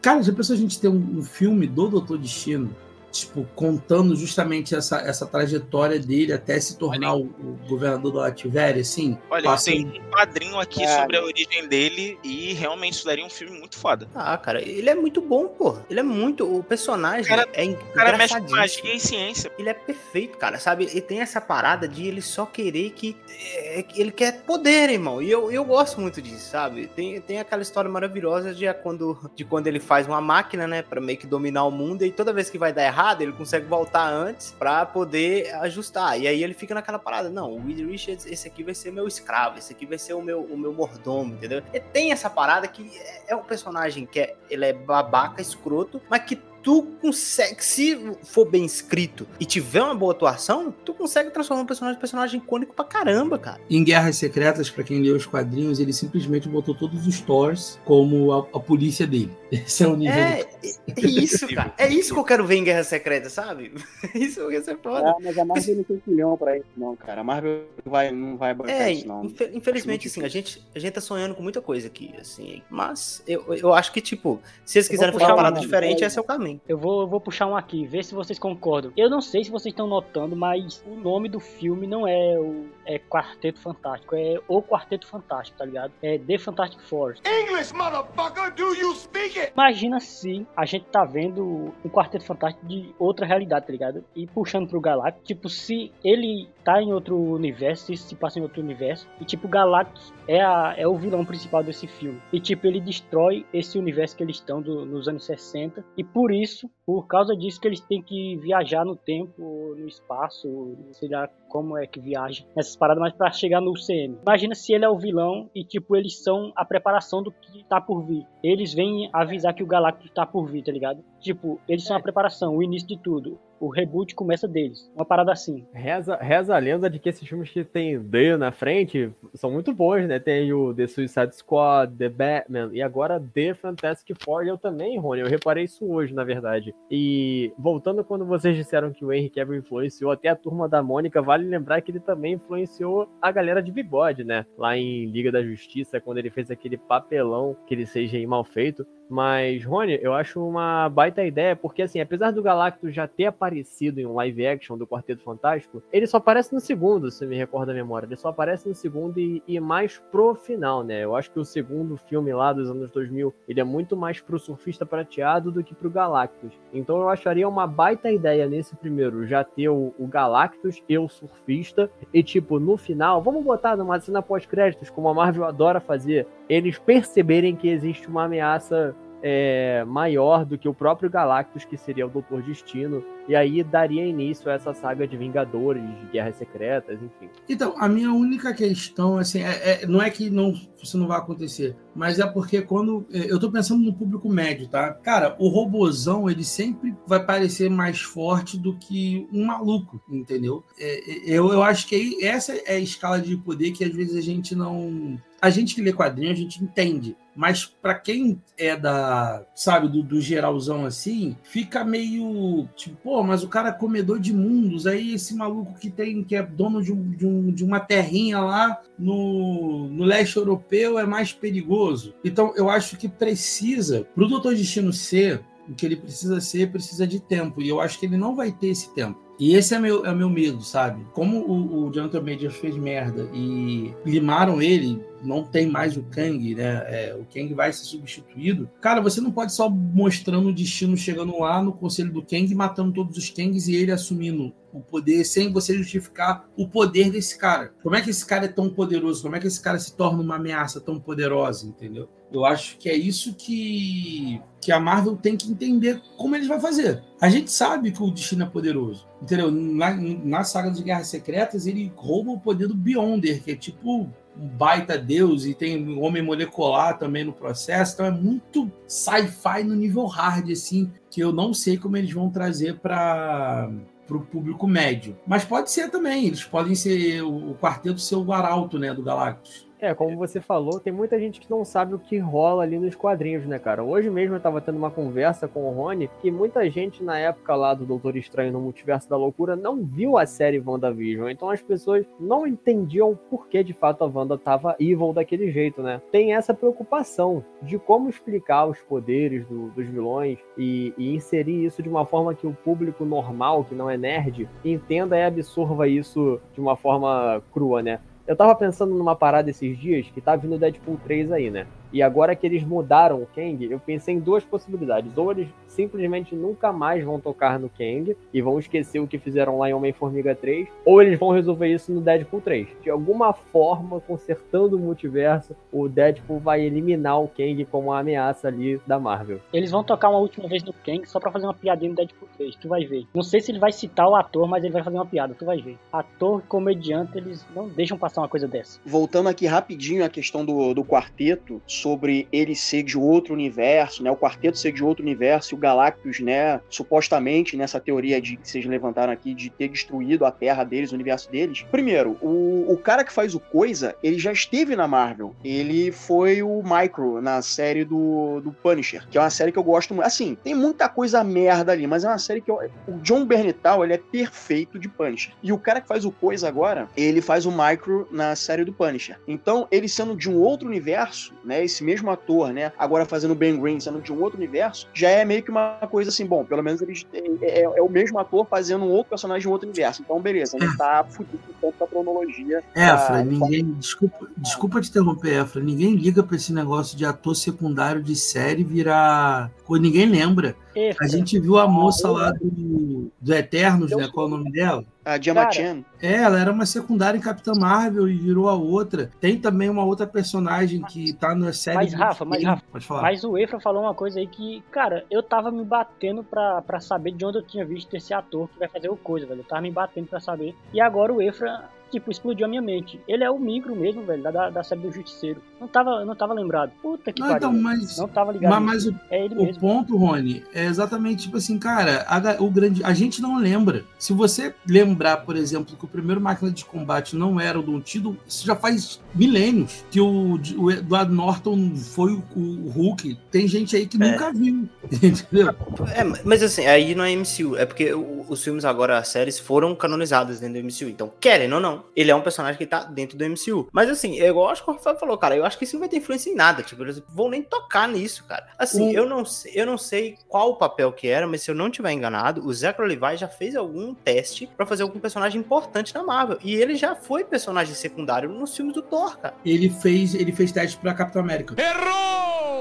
Cara, já pensou a gente ter um, um filme do Doutor Destino tipo, contando justamente essa, essa trajetória dele até se tornar o, o, governador do Lativéria, assim. Olha, passa... tem um quadrinho aqui é. sobre a origem dele e realmente isso daria um filme muito foda. Ah, cara, ele é muito bom, pô. Ele é muito. O personagem cara, é O cara mexe com magia e ciência. Ele é perfeito, cara, sabe? Ele tem essa parada de ele só querer que. É, ele quer poder, irmão. E eu, eu gosto muito disso, sabe? Tem, tem aquela história maravilhosa de quando, de quando ele faz uma máquina, né, pra meio que dominar o mundo e toda vez que vai dar errado ele consegue voltar antes para poder ajustar. E aí ele fica naquela parada, não, o Reed Richards, esse aqui vai ser meu escravo, esse aqui vai ser o meu, o meu mordomo, entendeu? E tem essa parada que é, é um personagem que é, ele é babaca, escroto, mas que tu consegue, se for bem escrito e tiver uma boa atuação, tu consegue transformar um personagem em personagem icônico pra caramba, cara. Em Guerras Secretas, para quem leu os quadrinhos, ele simplesmente botou todos os Thors como a, a polícia dele. Esse é o nível. É, é isso, cara. É isso que eu quero ver em Guerras Secretas, sabe? Isso ia ser foda. É, mas a Marvel não tem culhão pra isso, não, cara. A Marvel não vai, não vai bancar é, isso, não. Infelizmente, assim, a gente, a gente tá sonhando com muita coisa aqui, assim. Mas eu, eu acho que, tipo, se eles quiserem fazer uma parada diferente, esse é o caminho. Eu vou, eu vou puxar um aqui, ver se vocês concordam. Eu não sei se vocês estão notando, mas o nome do filme não é o é Quarteto Fantástico, é o Quarteto Fantástico, tá ligado? É The Fantastic Four. English, motherfucker, do you speak it? Imagina se a gente tá vendo um Quarteto Fantástico de outra realidade, tá ligado? E puxando pro Galactus, tipo, se ele tá em outro universo, se se passa em outro universo, e tipo, Galactus é, a, é o vilão principal desse filme. E tipo, ele destrói esse universo que eles estão do, nos anos 60, e por isso, por causa disso que eles têm que viajar no tempo, no espaço, sei lá como é que viaja nessas paradas, mas para chegar no CM. Imagina se ele é o vilão e, tipo, eles são a preparação do que tá por vir. Eles vêm avisar que o Galactus tá por vir, tá ligado? Tipo, eles são a preparação, o início de tudo o reboot começa deles. Uma parada assim. Reza, reza a lenda de que esses filmes que tem The na frente são muito bons, né? Tem o The Suicide Squad, The Batman e agora The Fantastic Four. Eu também, Rony, eu reparei isso hoje, na verdade. E voltando quando vocês disseram que o Henry Cavill influenciou até a turma da Mônica, vale lembrar que ele também influenciou a galera de bigode, né? Lá em Liga da Justiça, quando ele fez aquele papelão, aquele CGI mal feito. Mas, Rony, eu acho uma baita ideia, porque assim, apesar do Galactus já ter aparecido em um live action do Quarteto Fantástico, ele só aparece no segundo, se me recorda a memória. Ele só aparece no segundo e, e, mais pro final, né? Eu acho que o segundo filme lá dos anos 2000, ele é muito mais pro surfista prateado do que pro Galactus. Então eu acharia uma baita ideia nesse primeiro, já ter o, o Galactus e o surfista, e tipo, no final, vamos botar numa cena pós-créditos, como a Marvel adora fazer, eles perceberem que existe uma ameaça é, maior do que o próprio Galactus, que seria o Doutor Destino, e aí daria início a essa saga de Vingadores, de Guerras Secretas, enfim. Então, a minha única questão, assim, é, é, não é que não, isso não vai acontecer, mas é porque quando. É, eu tô pensando no público médio, tá? Cara, o robozão, ele sempre vai parecer mais forte do que um maluco, entendeu? É, é eu, eu acho que essa é a escala de poder que às vezes a gente não. A gente que lê quadrinho, a gente entende mas para quem é da, sabe, do, do, geralzão assim, fica meio tipo, pô, mas o cara é comedor de mundos, aí esse maluco que tem, que é dono de, um, de, um, de uma terrinha lá no, no leste europeu é mais perigoso. Então eu acho que precisa, pro Doutor Destino ser o que ele precisa ser, precisa de tempo. E eu acho que ele não vai ter esse tempo. E esse é meu, é meu medo, sabe? Como o, o Jonathan Majors fez merda e limaram ele, não tem mais o Kang, né? É, o Kang vai ser substituído. Cara, você não pode só mostrando o destino chegando lá no conselho do Kang, matando todos os Kangs e ele assumindo o poder sem você justificar o poder desse cara. Como é que esse cara é tão poderoso? Como é que esse cara se torna uma ameaça tão poderosa, entendeu? Eu acho que é isso que, que a Marvel tem que entender como eles vão fazer. A gente sabe que o destino é poderoso, entendeu? Na, na saga de Guerras Secretas, ele rouba o poder do Beyonder, que é tipo um baita deus, e tem um homem molecular também no processo. Então é muito sci-fi no nível hard, assim, que eu não sei como eles vão trazer para para o público médio. Mas pode ser também, eles podem ser o quarteto ser o arauto né, do Galactus. É, como você falou, tem muita gente que não sabe o que rola ali nos quadrinhos, né, cara? Hoje mesmo eu tava tendo uma conversa com o Rony que muita gente na época lá do Doutor Estranho no Multiverso da Loucura não viu a série WandaVision. Então as pessoas não entendiam por que de fato a Wanda tava evil daquele jeito, né? Tem essa preocupação de como explicar os poderes do, dos vilões e, e inserir isso de uma forma que o público normal, que não é nerd, entenda e absorva isso de uma forma crua, né? Eu tava pensando numa parada esses dias que tá vindo Deadpool 3 aí, né? E agora que eles mudaram o Kang, eu pensei em duas possibilidades. Ou eles simplesmente nunca mais vão tocar no Kang e vão esquecer o que fizeram lá em Homem-Formiga 3, ou eles vão resolver isso no Deadpool 3. De alguma forma, consertando o multiverso, o Deadpool vai eliminar o Kang como uma ameaça ali da Marvel. Eles vão tocar uma última vez no Kang só pra fazer uma piadinha no Deadpool 3, tu vai ver. Não sei se ele vai citar o ator, mas ele vai fazer uma piada, tu vai ver. Ator, comediante, eles não deixam passar uma coisa dessa. Voltando aqui rapidinho à questão do, do quarteto, sobre ele ser de outro universo, né? O quarteto ser de outro universo e o Galactus, né? Supostamente nessa teoria de que vocês levantaram aqui de ter destruído a Terra deles, o universo deles. Primeiro, o, o cara que faz o Coisa, ele já esteve na Marvel. Ele foi o Micro na série do, do Punisher, que é uma série que eu gosto muito. Assim, tem muita coisa merda ali, mas é uma série que eu, o John Bernital, ele é perfeito de Punisher. E o cara que faz o Coisa agora, ele faz o Micro na série do Punisher. Então, ele sendo de um outro universo, né? Esse mesmo ator, né? Agora fazendo Ben Green, sendo de um outro universo, já é meio que uma coisa assim, bom, pelo menos eles é, é, é o mesmo ator fazendo um outro personagem de um outro universo. Então, beleza, ele tá fudido tanto da cronologia. É, Efra, ninguém. Desculpa, desculpa te interromper, Efra. Ninguém liga pra esse negócio de ator secundário de série virar. Ninguém lembra. A gente viu a moça lá do, do Eternos, né? Qual é o nome dela? A Diama Cara, Chen. É, ela era uma secundária em Capitã Marvel e virou a outra. Tem também uma outra personagem que tá na série. Mas, Rafa, mas. Rafa, Pode falar. Mas o Efra falou uma coisa aí que, cara, eu tava me batendo pra, pra saber de onde eu tinha visto esse ator que vai fazer o coisa, velho. Eu tava me batendo pra saber. E agora o Efra, tipo, explodiu a minha mente. Ele é o micro mesmo, velho, da, da série do Justiceiro. Não tava, não tava lembrado. Puta que Não, pariu. então, mas. Não tava ligado. Mas, mas o, É ele o mesmo. ponto, Rony, é exatamente tipo assim, cara, a, o grande, a gente não lembra. Se você lembrar, por exemplo, que o primeiro máquina de combate não era o Don Tido, isso já faz milênios que o, o Edward Norton foi o, o Hulk. Tem gente aí que É. nunca viu, entendeu? É, mas assim, aí não é MCU. É porque os filmes agora, as séries, foram canonizadas dentro do MCU. Então, querem ou não, ele é um personagem que tá dentro do MCU. Mas assim, é igual acho que o Rafael falou, cara, eu acho que isso não vai ter influência em nada. Tipo, eles vão nem tocar nisso, cara. Assim, O- eu, não, sei- eu não sei qual o papel que era, mas se eu não tiver enganado, o Zachary Levi já fez algum teste pra fazer algum personagem importante na Marvel. E ele já foi personagem secundário nos filmes do Thor, cara. Ele fez, ele fez teste pra Capitão América.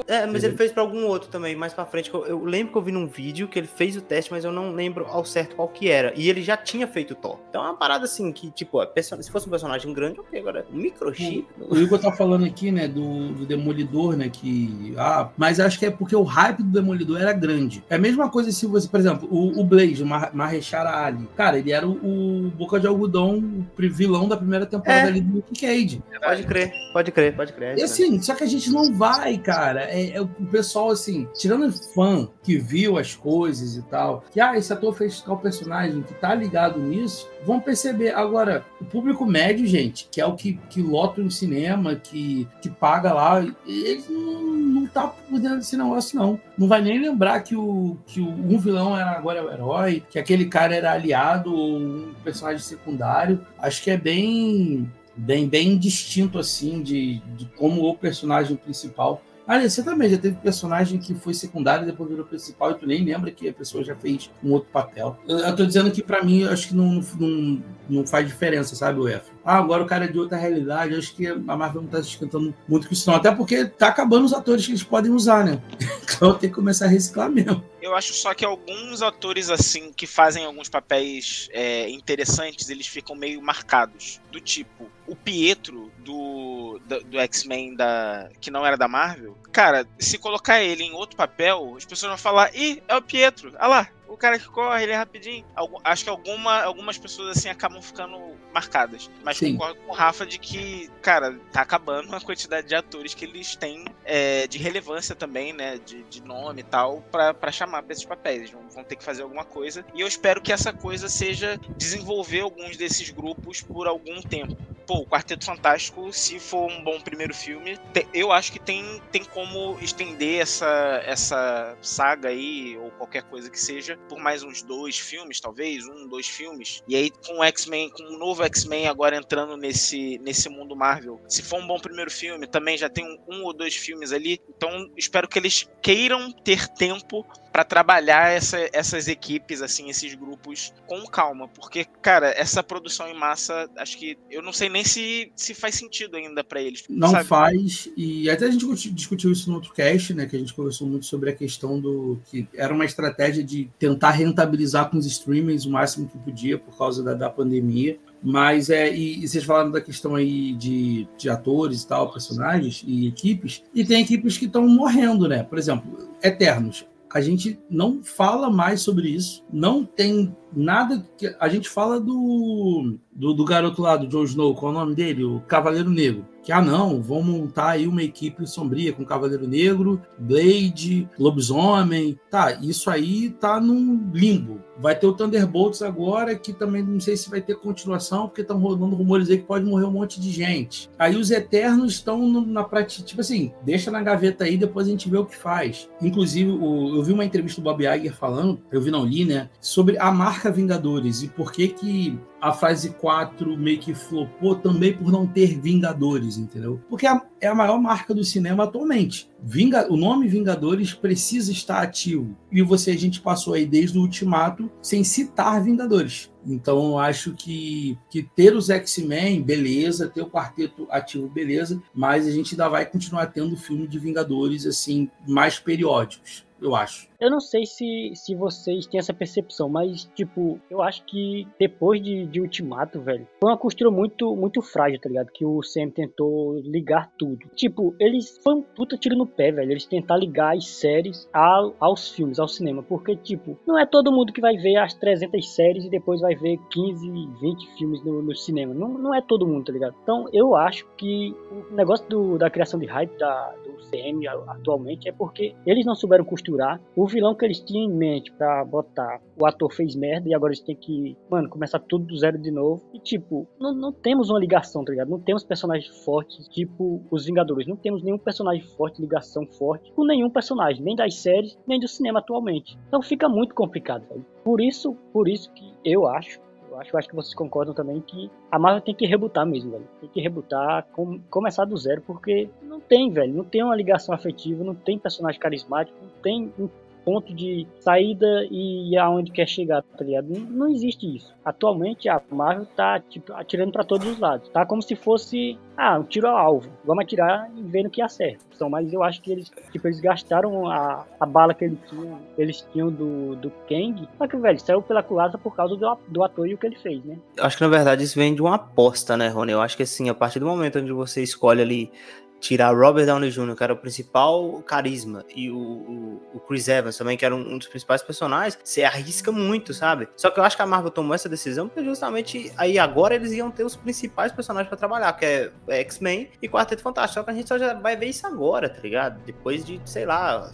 É, mas ele fez pra algum outro também, mais pra frente. Eu, eu lembro que eu vi num vídeo que ele fez o teste, mas eu não lembro ao certo qual que era. E ele já tinha feito o Thor. Então é uma parada assim que, tipo, é se fosse um personagem grande, ok, agora um microchip. O Igor tá falando aqui, né, do, do Demolidor, né, que... Ah, mas acho que é porque o hype do Demolidor era grande. É a mesma coisa se você, por exemplo, o, o Blaze, o Mar Marrechara Ali. Cara, ele era o, o Boca de Algodão, o vilão da primeira temporada É. ali do Luke Cage. Pode crer, pode crer, pode crer. E assim, só que a gente não vai, cara. É, é o pessoal, assim, tirando fã que viu as coisas e tal, que, ah, esse ator fez tal personagem que tá ligado nisso, vão perceber. Agora, o público médio, gente, que é o que, que lota no cinema, que, que paga lá, ele não, não tá por dentro desse negócio, não. Não vai nem lembrar que, o, que o, um vilão era agora o herói, que aquele cara era aliado ou um personagem secundário. Acho que é bem bem, bem distinto assim de, de como o personagem principal. Aliás, você também já teve personagem que foi secundário e depois virou principal e tu nem lembra que a pessoa já fez um outro papel. Eu, eu tô dizendo que pra mim acho que não, não, não faz diferença, sabe, o F. Ah, agora o cara é de outra realidade. Acho que a Marvel não tá se esquentando muito com isso, não. Até porque tá acabando os atores que eles podem usar, né? Então tem que começar a reciclar mesmo. Eu acho só que alguns atores, assim, que fazem alguns papéis é, interessantes, eles ficam meio marcados. Do tipo, o Pietro do, do, do X-Men da que não era da Marvel. Cara, se colocar ele em outro papel, as pessoas vão falar: ih, é o Pietro, olha lá. O cara que corre, ele é rapidinho. Algu- acho que alguma, algumas pessoas assim acabam ficando marcadas. Mas Sim. concordo com o Rafa de que, cara, tá acabando a quantidade de atores que eles têm é, de relevância também, né? De, de nome e tal, pra, pra chamar pra esses papéis. Vão, vão ter que fazer alguma coisa. E eu espero que essa coisa seja desenvolver alguns desses grupos por algum tempo. Pô, o Quarteto Fantástico, se for um bom primeiro filme, te, eu acho que tem, tem como estender essa, essa saga aí, ou qualquer coisa que seja, por mais uns dois filmes, talvez, um, dois filmes. E aí, com o X-Men, com o novo X-Men agora entrando nesse, nesse mundo Marvel, se for um bom primeiro filme, também já tem um, um ou dois filmes ali. Então, espero que eles queiram ter tempo para trabalhar essa, essas equipes, assim, esses grupos com calma, porque, cara, essa produção em massa, acho que eu não sei nem se, se faz sentido ainda para eles. Não sabe? faz, e até a gente discutiu isso no outro cast, né, que a gente conversou muito sobre a questão do que era uma estratégia de tentar rentabilizar com os streamers o máximo que podia por causa da, da pandemia. Mas é, e, e, vocês falaram da questão aí de, de atores e tal, personagens e equipes, e tem equipes que estão morrendo, né? Por exemplo, Eternos a gente não fala mais sobre isso, não tem nada que. A gente fala do, do, do garoto lá, do Jon Snow, qual é o nome dele? O Cavaleiro Negro. Que, ah, não, vão montar aí uma equipe sombria com Cavaleiro Negro, Blade, Lobisomem. Tá, isso aí tá num limbo. Vai ter o Thunderbolts agora, que também não sei se vai ter continuação, porque estão rolando rumores aí que pode morrer um monte de gente. Aí os Eternos estão na prática, tipo assim, deixa na gaveta aí, depois a gente vê o que faz. Inclusive, o, eu vi uma entrevista do Bob Iger falando, eu vi não li, né, sobre a marca Vingadores e por que que a fase 4 meio que flopou também por não ter Vingadores, entendeu? Porque é a maior marca do cinema atualmente. Vinga, o nome Vingadores precisa estar ativo. E você, a gente passou aí desde o Ultimato sem citar Vingadores. Então, eu acho que, que ter os X-Men, beleza, ter o quarteto ativo, beleza, mas a gente ainda vai continuar tendo filme de Vingadores, assim, mais periódicos, eu acho. Eu não sei se, se vocês têm essa percepção, mas, tipo, eu acho que depois de, de Ultimato, velho, foi uma costura muito, muito frágil, tá ligado? Que o Sam tentou ligar tudo. Tipo, eles foi um puta tiro no pé, velho. Eles tentaram ligar as séries ao, aos filmes, ao cinema. Porque, tipo, não é todo mundo que vai ver as 300 séries e depois vai ver 15, 20 filmes no, no cinema. Não, não é todo mundo, tá ligado? Então, eu acho que o negócio do, da criação de hype da, do CM atualmente é porque eles não souberam costurar o vilão que eles tinham em mente para botar, o ator fez merda e agora eles têm que, mano, começar tudo do zero de novo. E, tipo, não, não temos uma ligação, tá ligado? Não temos personagens fortes, tipo os Vingadores. Não temos nenhum personagem forte, ligação forte com nenhum personagem, nem das séries, nem do cinema atualmente. Então fica muito complicado, velho. Por isso, por isso que eu acho eu acho, eu acho que vocês concordam também que a Marvel tem que rebutar mesmo, velho. Tem que rebutar, com, começar do zero, porque não tem, velho. Não tem uma ligação afetiva, não tem personagem carismático, não tem um ponto de saída e aonde quer chegar, tá ligado? Não, existe isso. Atualmente a Marvel tá tipo, atirando para todos os lados. Tá como se fosse, ah, um tiro ao alvo. Vamos atirar e ver no que acerta. Então, mas eu acho que eles, tipo, eles gastaram a, a bala que eles tinham, eles tinham do, do Kang. Só que, velho, saiu pela culatra por causa do, do ator e o que ele fez, né? Acho que na verdade isso vem de uma aposta, né, Rony? Eu acho que assim, a partir do momento onde você escolhe ali tirar Robert Downey Jr., que era o principal carisma, e o, o, o Chris Evans também, que era um, um, dos principais personagens, você arrisca muito, sabe? Só que eu acho que a Marvel tomou essa decisão porque justamente aí agora eles iam ter os principais personagens para trabalhar, que é X-Men e Quarteto Fantástico. Só que a gente só já vai ver isso agora, tá ligado? Depois de, sei lá,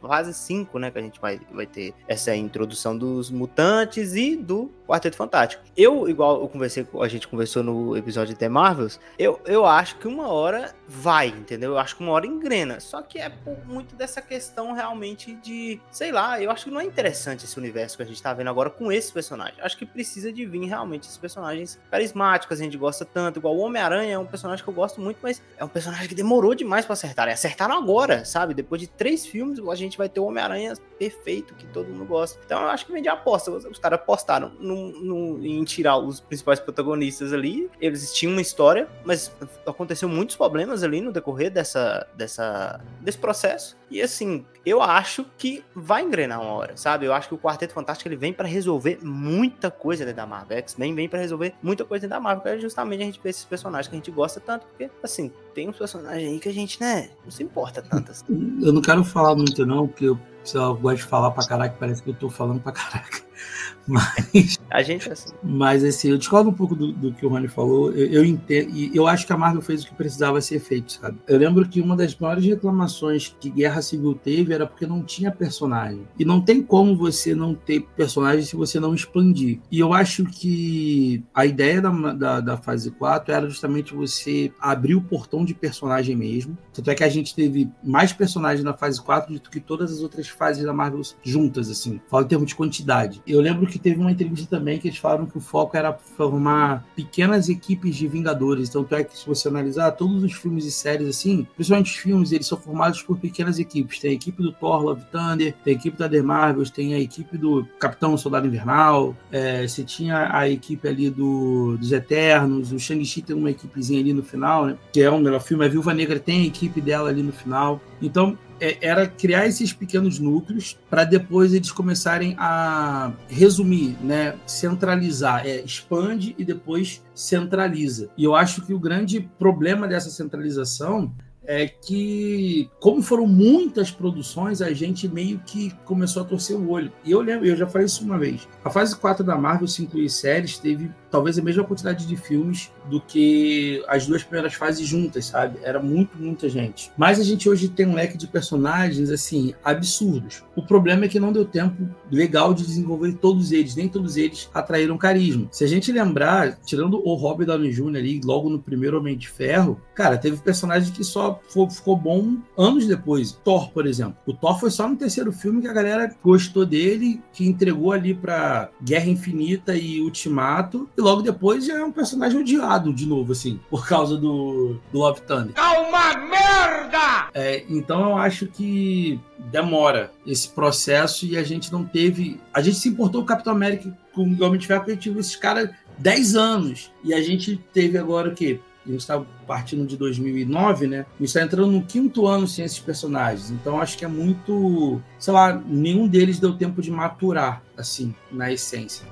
fase 5, né? Que a gente vai, vai ter essa introdução dos mutantes e do Quarteto Fantástico. Eu, igual eu conversei, a gente conversou no episódio de The Marvels, eu, eu acho que uma hora vai, entendeu? Eu acho que uma hora engrena. Só que é muito dessa questão realmente de, sei lá, eu acho que não é interessante esse universo que a gente tá vendo agora com esses personagens. Acho que precisa de vir realmente esses personagens carismáticos, a gente gosta tanto. Igual o Homem-Aranha é um personagem que eu gosto muito, mas é um personagem que demorou demais para acertar. E acertaram agora, sabe? Depois de três filmes, a gente vai ter o Homem-Aranha perfeito, que todo mundo gosta. Então eu acho que vem de aposta. Os, os caras apostaram no, no, em tirar os principais protagonistas ali. Eles tinham uma história, mas aconteceu muitos problemas ali no decorrer dessa, dessa, desse processo. E assim, eu acho que vai engrenar uma hora, sabe? Eu acho que o Quarteto Fantástico ele vem para resolver muita coisa dentro da Marvel. X-Men vem para resolver muita coisa dentro da Marvel, que é justamente a gente ver esses personagens que a gente gosta tanto, porque assim, tem uns personagens aí que a gente, né, não se importa tanto assim. Eu não quero falar muito não, porque eu, eu gosto de falar pra caraca, parece que eu tô falando pra caraca. Mas. A gente é assim. Mas assim, eu discordo um pouco do, do que o Rony falou. Eu, eu entendo. E eu acho que a Marvel fez o que precisava ser feito, sabe? Eu lembro que uma das maiores reclamações que Guerra Civil teve era porque não tinha personagem. E não tem como você não ter personagem se você não expandir. E eu acho que a ideia da, da, da fase 4 era justamente você abrir o portão de personagem mesmo. Tanto é que a gente teve mais personagens na fase 4 do que todas as outras fases da Marvel juntas, assim. Fala em termos de quantidade. Eu lembro que teve uma entrevista também que eles falaram que o foco era formar pequenas equipes de Vingadores. Então, é que se você analisar todos os filmes e séries assim, principalmente os filmes, eles são formados por pequenas equipes. Tem a equipe do Thor, Love Thunder, tem a equipe da The Marvels, tem a equipe do Capitão Soldado Invernal, é, você tinha a equipe ali do, dos Eternos, o Shang-Chi tem uma equipezinha ali no final, né? Que é um melhor filme. A Viúva Negra tem a equipe dela ali no final. Então, era criar esses pequenos núcleos para depois eles começarem a resumir, né, centralizar, é, expande e depois centraliza. E eu acho que o grande problema dessa centralização é que, como foram muitas produções, a gente meio que começou a torcer o olho. E eu lembro, eu já falei isso uma vez. A fase 4 da Marvel, se incluir séries, teve talvez a mesma quantidade de filmes do que as duas primeiras fases juntas, sabe? Era muito, muita gente. Mas a gente hoje tem um leque de personagens, assim, absurdos. O problema é que não deu tempo legal de desenvolver todos eles, nem todos eles atraíram carisma. Se a gente lembrar, tirando o Robert Downey Jr. ali, logo no primeiro Homem de Ferro, cara, teve personagem que só ficou bom anos depois. Thor, por exemplo. O Thor foi só no terceiro filme que a galera gostou dele, que entregou ali pra Guerra Infinita e Ultimato, e logo depois já é um personagem odiado de novo, assim, por causa do, do Love Thunder. É uma merda! É, então eu acho que demora esse processo e a gente não teve. A gente se importou com o Capitão América com o Homem de Ferro porque a gente viu esses caras 10 anos. E a gente teve agora o quê? A gente está partindo de 2009, né? A gente está entrando no quinto ano sem esses personagens. Então acho que é muito. Sei lá, nenhum deles deu tempo de maturar, assim, na essência.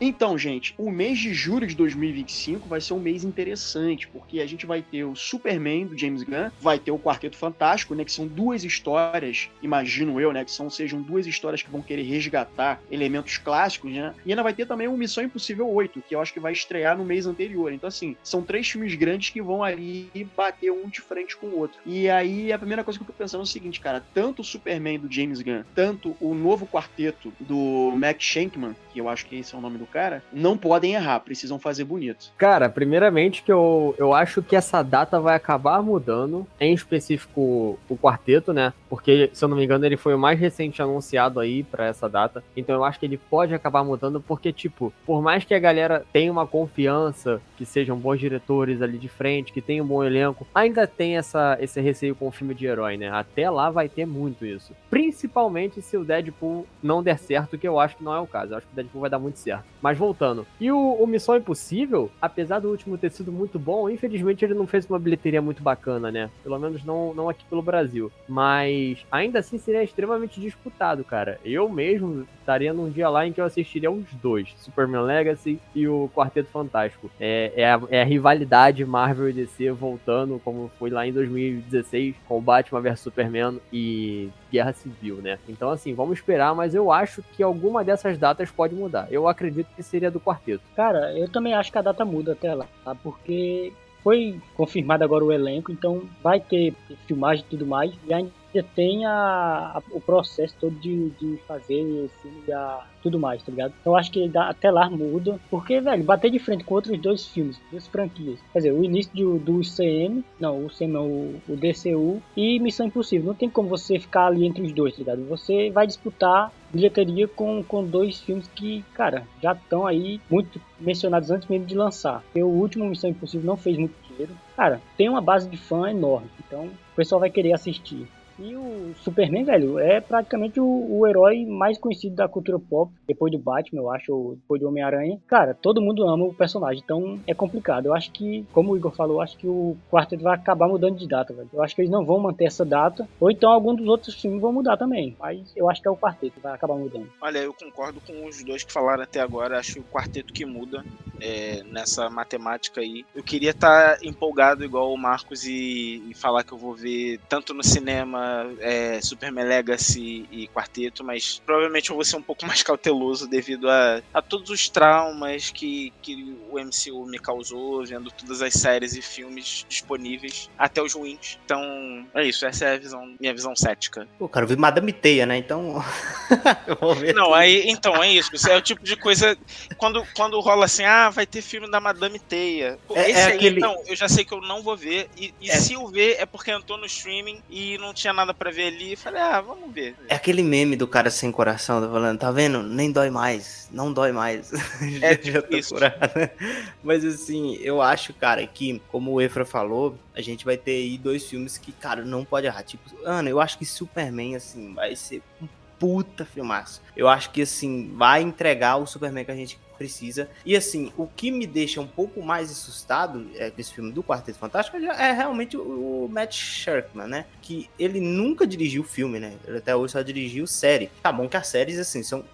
Então, gente, o mês de julho de 2025 vai ser um mês interessante, porque a gente vai ter o Superman do James Gunn, vai ter o Quarteto Fantástico, né, que são duas histórias, imagino eu, né, que são sejam duas histórias que vão querer resgatar elementos clássicos, né? E ainda vai ter também o Missão Impossível 8, que eu acho que vai estrear no mês anterior. Então, assim, são três filmes grandes que vão ali bater um de frente com o outro. E aí a primeira coisa que eu tô pensando é o seguinte, cara, tanto o Superman do James Gunn, tanto o novo quarteto do Max Shankman, que eu acho que esse é o nome do cara, não podem errar, precisam fazer bonito. Cara, primeiramente que eu, eu acho que essa data vai acabar mudando, em específico o quarteto, né? Porque, se eu não me engano, ele foi o mais recente anunciado aí para essa data. Então eu acho que ele pode acabar mudando, porque, tipo, por mais que a galera tenha uma confiança que sejam bons diretores ali de frente, que tenham um bom elenco, ainda tem essa, esse receio com o filme de herói, né? Até lá vai ter muito isso. Principalmente se o Deadpool não der certo, que eu acho que não é o caso. Eu acho que o Deadpool vai dar muito certo. Mas voltando. E o, o, Missão Impossível, apesar do último ter sido muito bom, infelizmente ele não fez uma bilheteria muito bacana, né? Pelo menos não, não aqui pelo Brasil. Mas ainda assim seria extremamente disputado, cara. Eu mesmo estaria num dia lá em que eu assistiria os dois: Superman Legacy e o Quarteto Fantástico. É, é, a, é a rivalidade Marvel e DC voltando, como foi lá em 2016 com o Batman vs Superman e Guerra Civil, né? Então, assim, vamos esperar, mas eu acho que alguma dessas datas pode mudar. Eu acredito que seria do quarteto. Cara, eu também acho que a data muda até lá, tá? Porque foi confirmado agora o elenco, então vai ter filmagem e tudo mais. E ainda tem a, a, o processo todo de, de fazer filme a tudo mais, tá ligado? Então acho que dá, até lá muda, porque, velho, bater de frente com outros dois filmes, duas franquias. Quer dizer, o início do, do CM, não, o CM não, o, o DCU e Missão Impossível. Não tem como você ficar ali entre os dois, tá ligado? Você vai disputar bilheteria com, com dois filmes que, cara, já estão aí muito mencionados antes mesmo de lançar. Porque o último Missão Impossível não fez muito dinheiro. Cara, tem uma base de fã enorme, então o pessoal vai querer assistir. E o Superman, velho, é praticamente o, o, herói mais conhecido da cultura pop, depois do Batman, eu acho, ou depois do Homem-Aranha. Cara, todo mundo ama o personagem, então é complicado. Eu acho que, como o Igor falou, eu acho que o quarteto vai acabar mudando de data, velho. Eu acho que eles não vão manter essa data, ou então algum dos outros filmes vão mudar também. Mas eu acho que é o quarteto que vai acabar mudando. Olha, eu concordo com os dois que falaram até agora. Acho que o quarteto que muda. é, nessa matemática aí. Eu queria estar tá empolgado igual o Marcos e, e, falar que eu vou ver tanto no cinema é, Superman Legacy e Quarteto, mas provavelmente eu vou ser um pouco mais cauteloso devido a, a todos os traumas que, que o MCU me causou, vendo todas as séries e filmes disponíveis, até os ruins. Então, é isso, essa é a visão, minha visão cética. Pô, cara, eu vi Madame Teia, né? Então. eu vou ver. Não, aí, então, é isso. Isso é o tipo de coisa. Quando, quando rola assim, ah, vai ter filme da Madame Teia. Pô, é, esse é aí, aquele... então, eu já sei que eu não vou ver. E, e é. se eu ver, é porque entrou no streaming e não tinha nada para ver ali. Falei, ah, vamos ver. É aquele meme do cara sem coração, tá falando, tá vendo? Nem dói mais. Não dói mais. É já, já isso. Mas assim, eu acho, cara, que, como o Efra falou, a gente vai ter aí dois filmes que, cara, não pode errar. Tipo, Ana, eu acho que Superman, assim, vai ser um puta filmaço. Eu acho que, assim, vai entregar o Superman que a gente precisa. E assim, o que me deixa um pouco mais assustado é, desse filme do Quarteto Fantástico é realmente o, Matt Shirkman, né? Que ele nunca dirigiu filme, né? Ele até hoje só dirigiu série. Tá bom que as séries, assim, são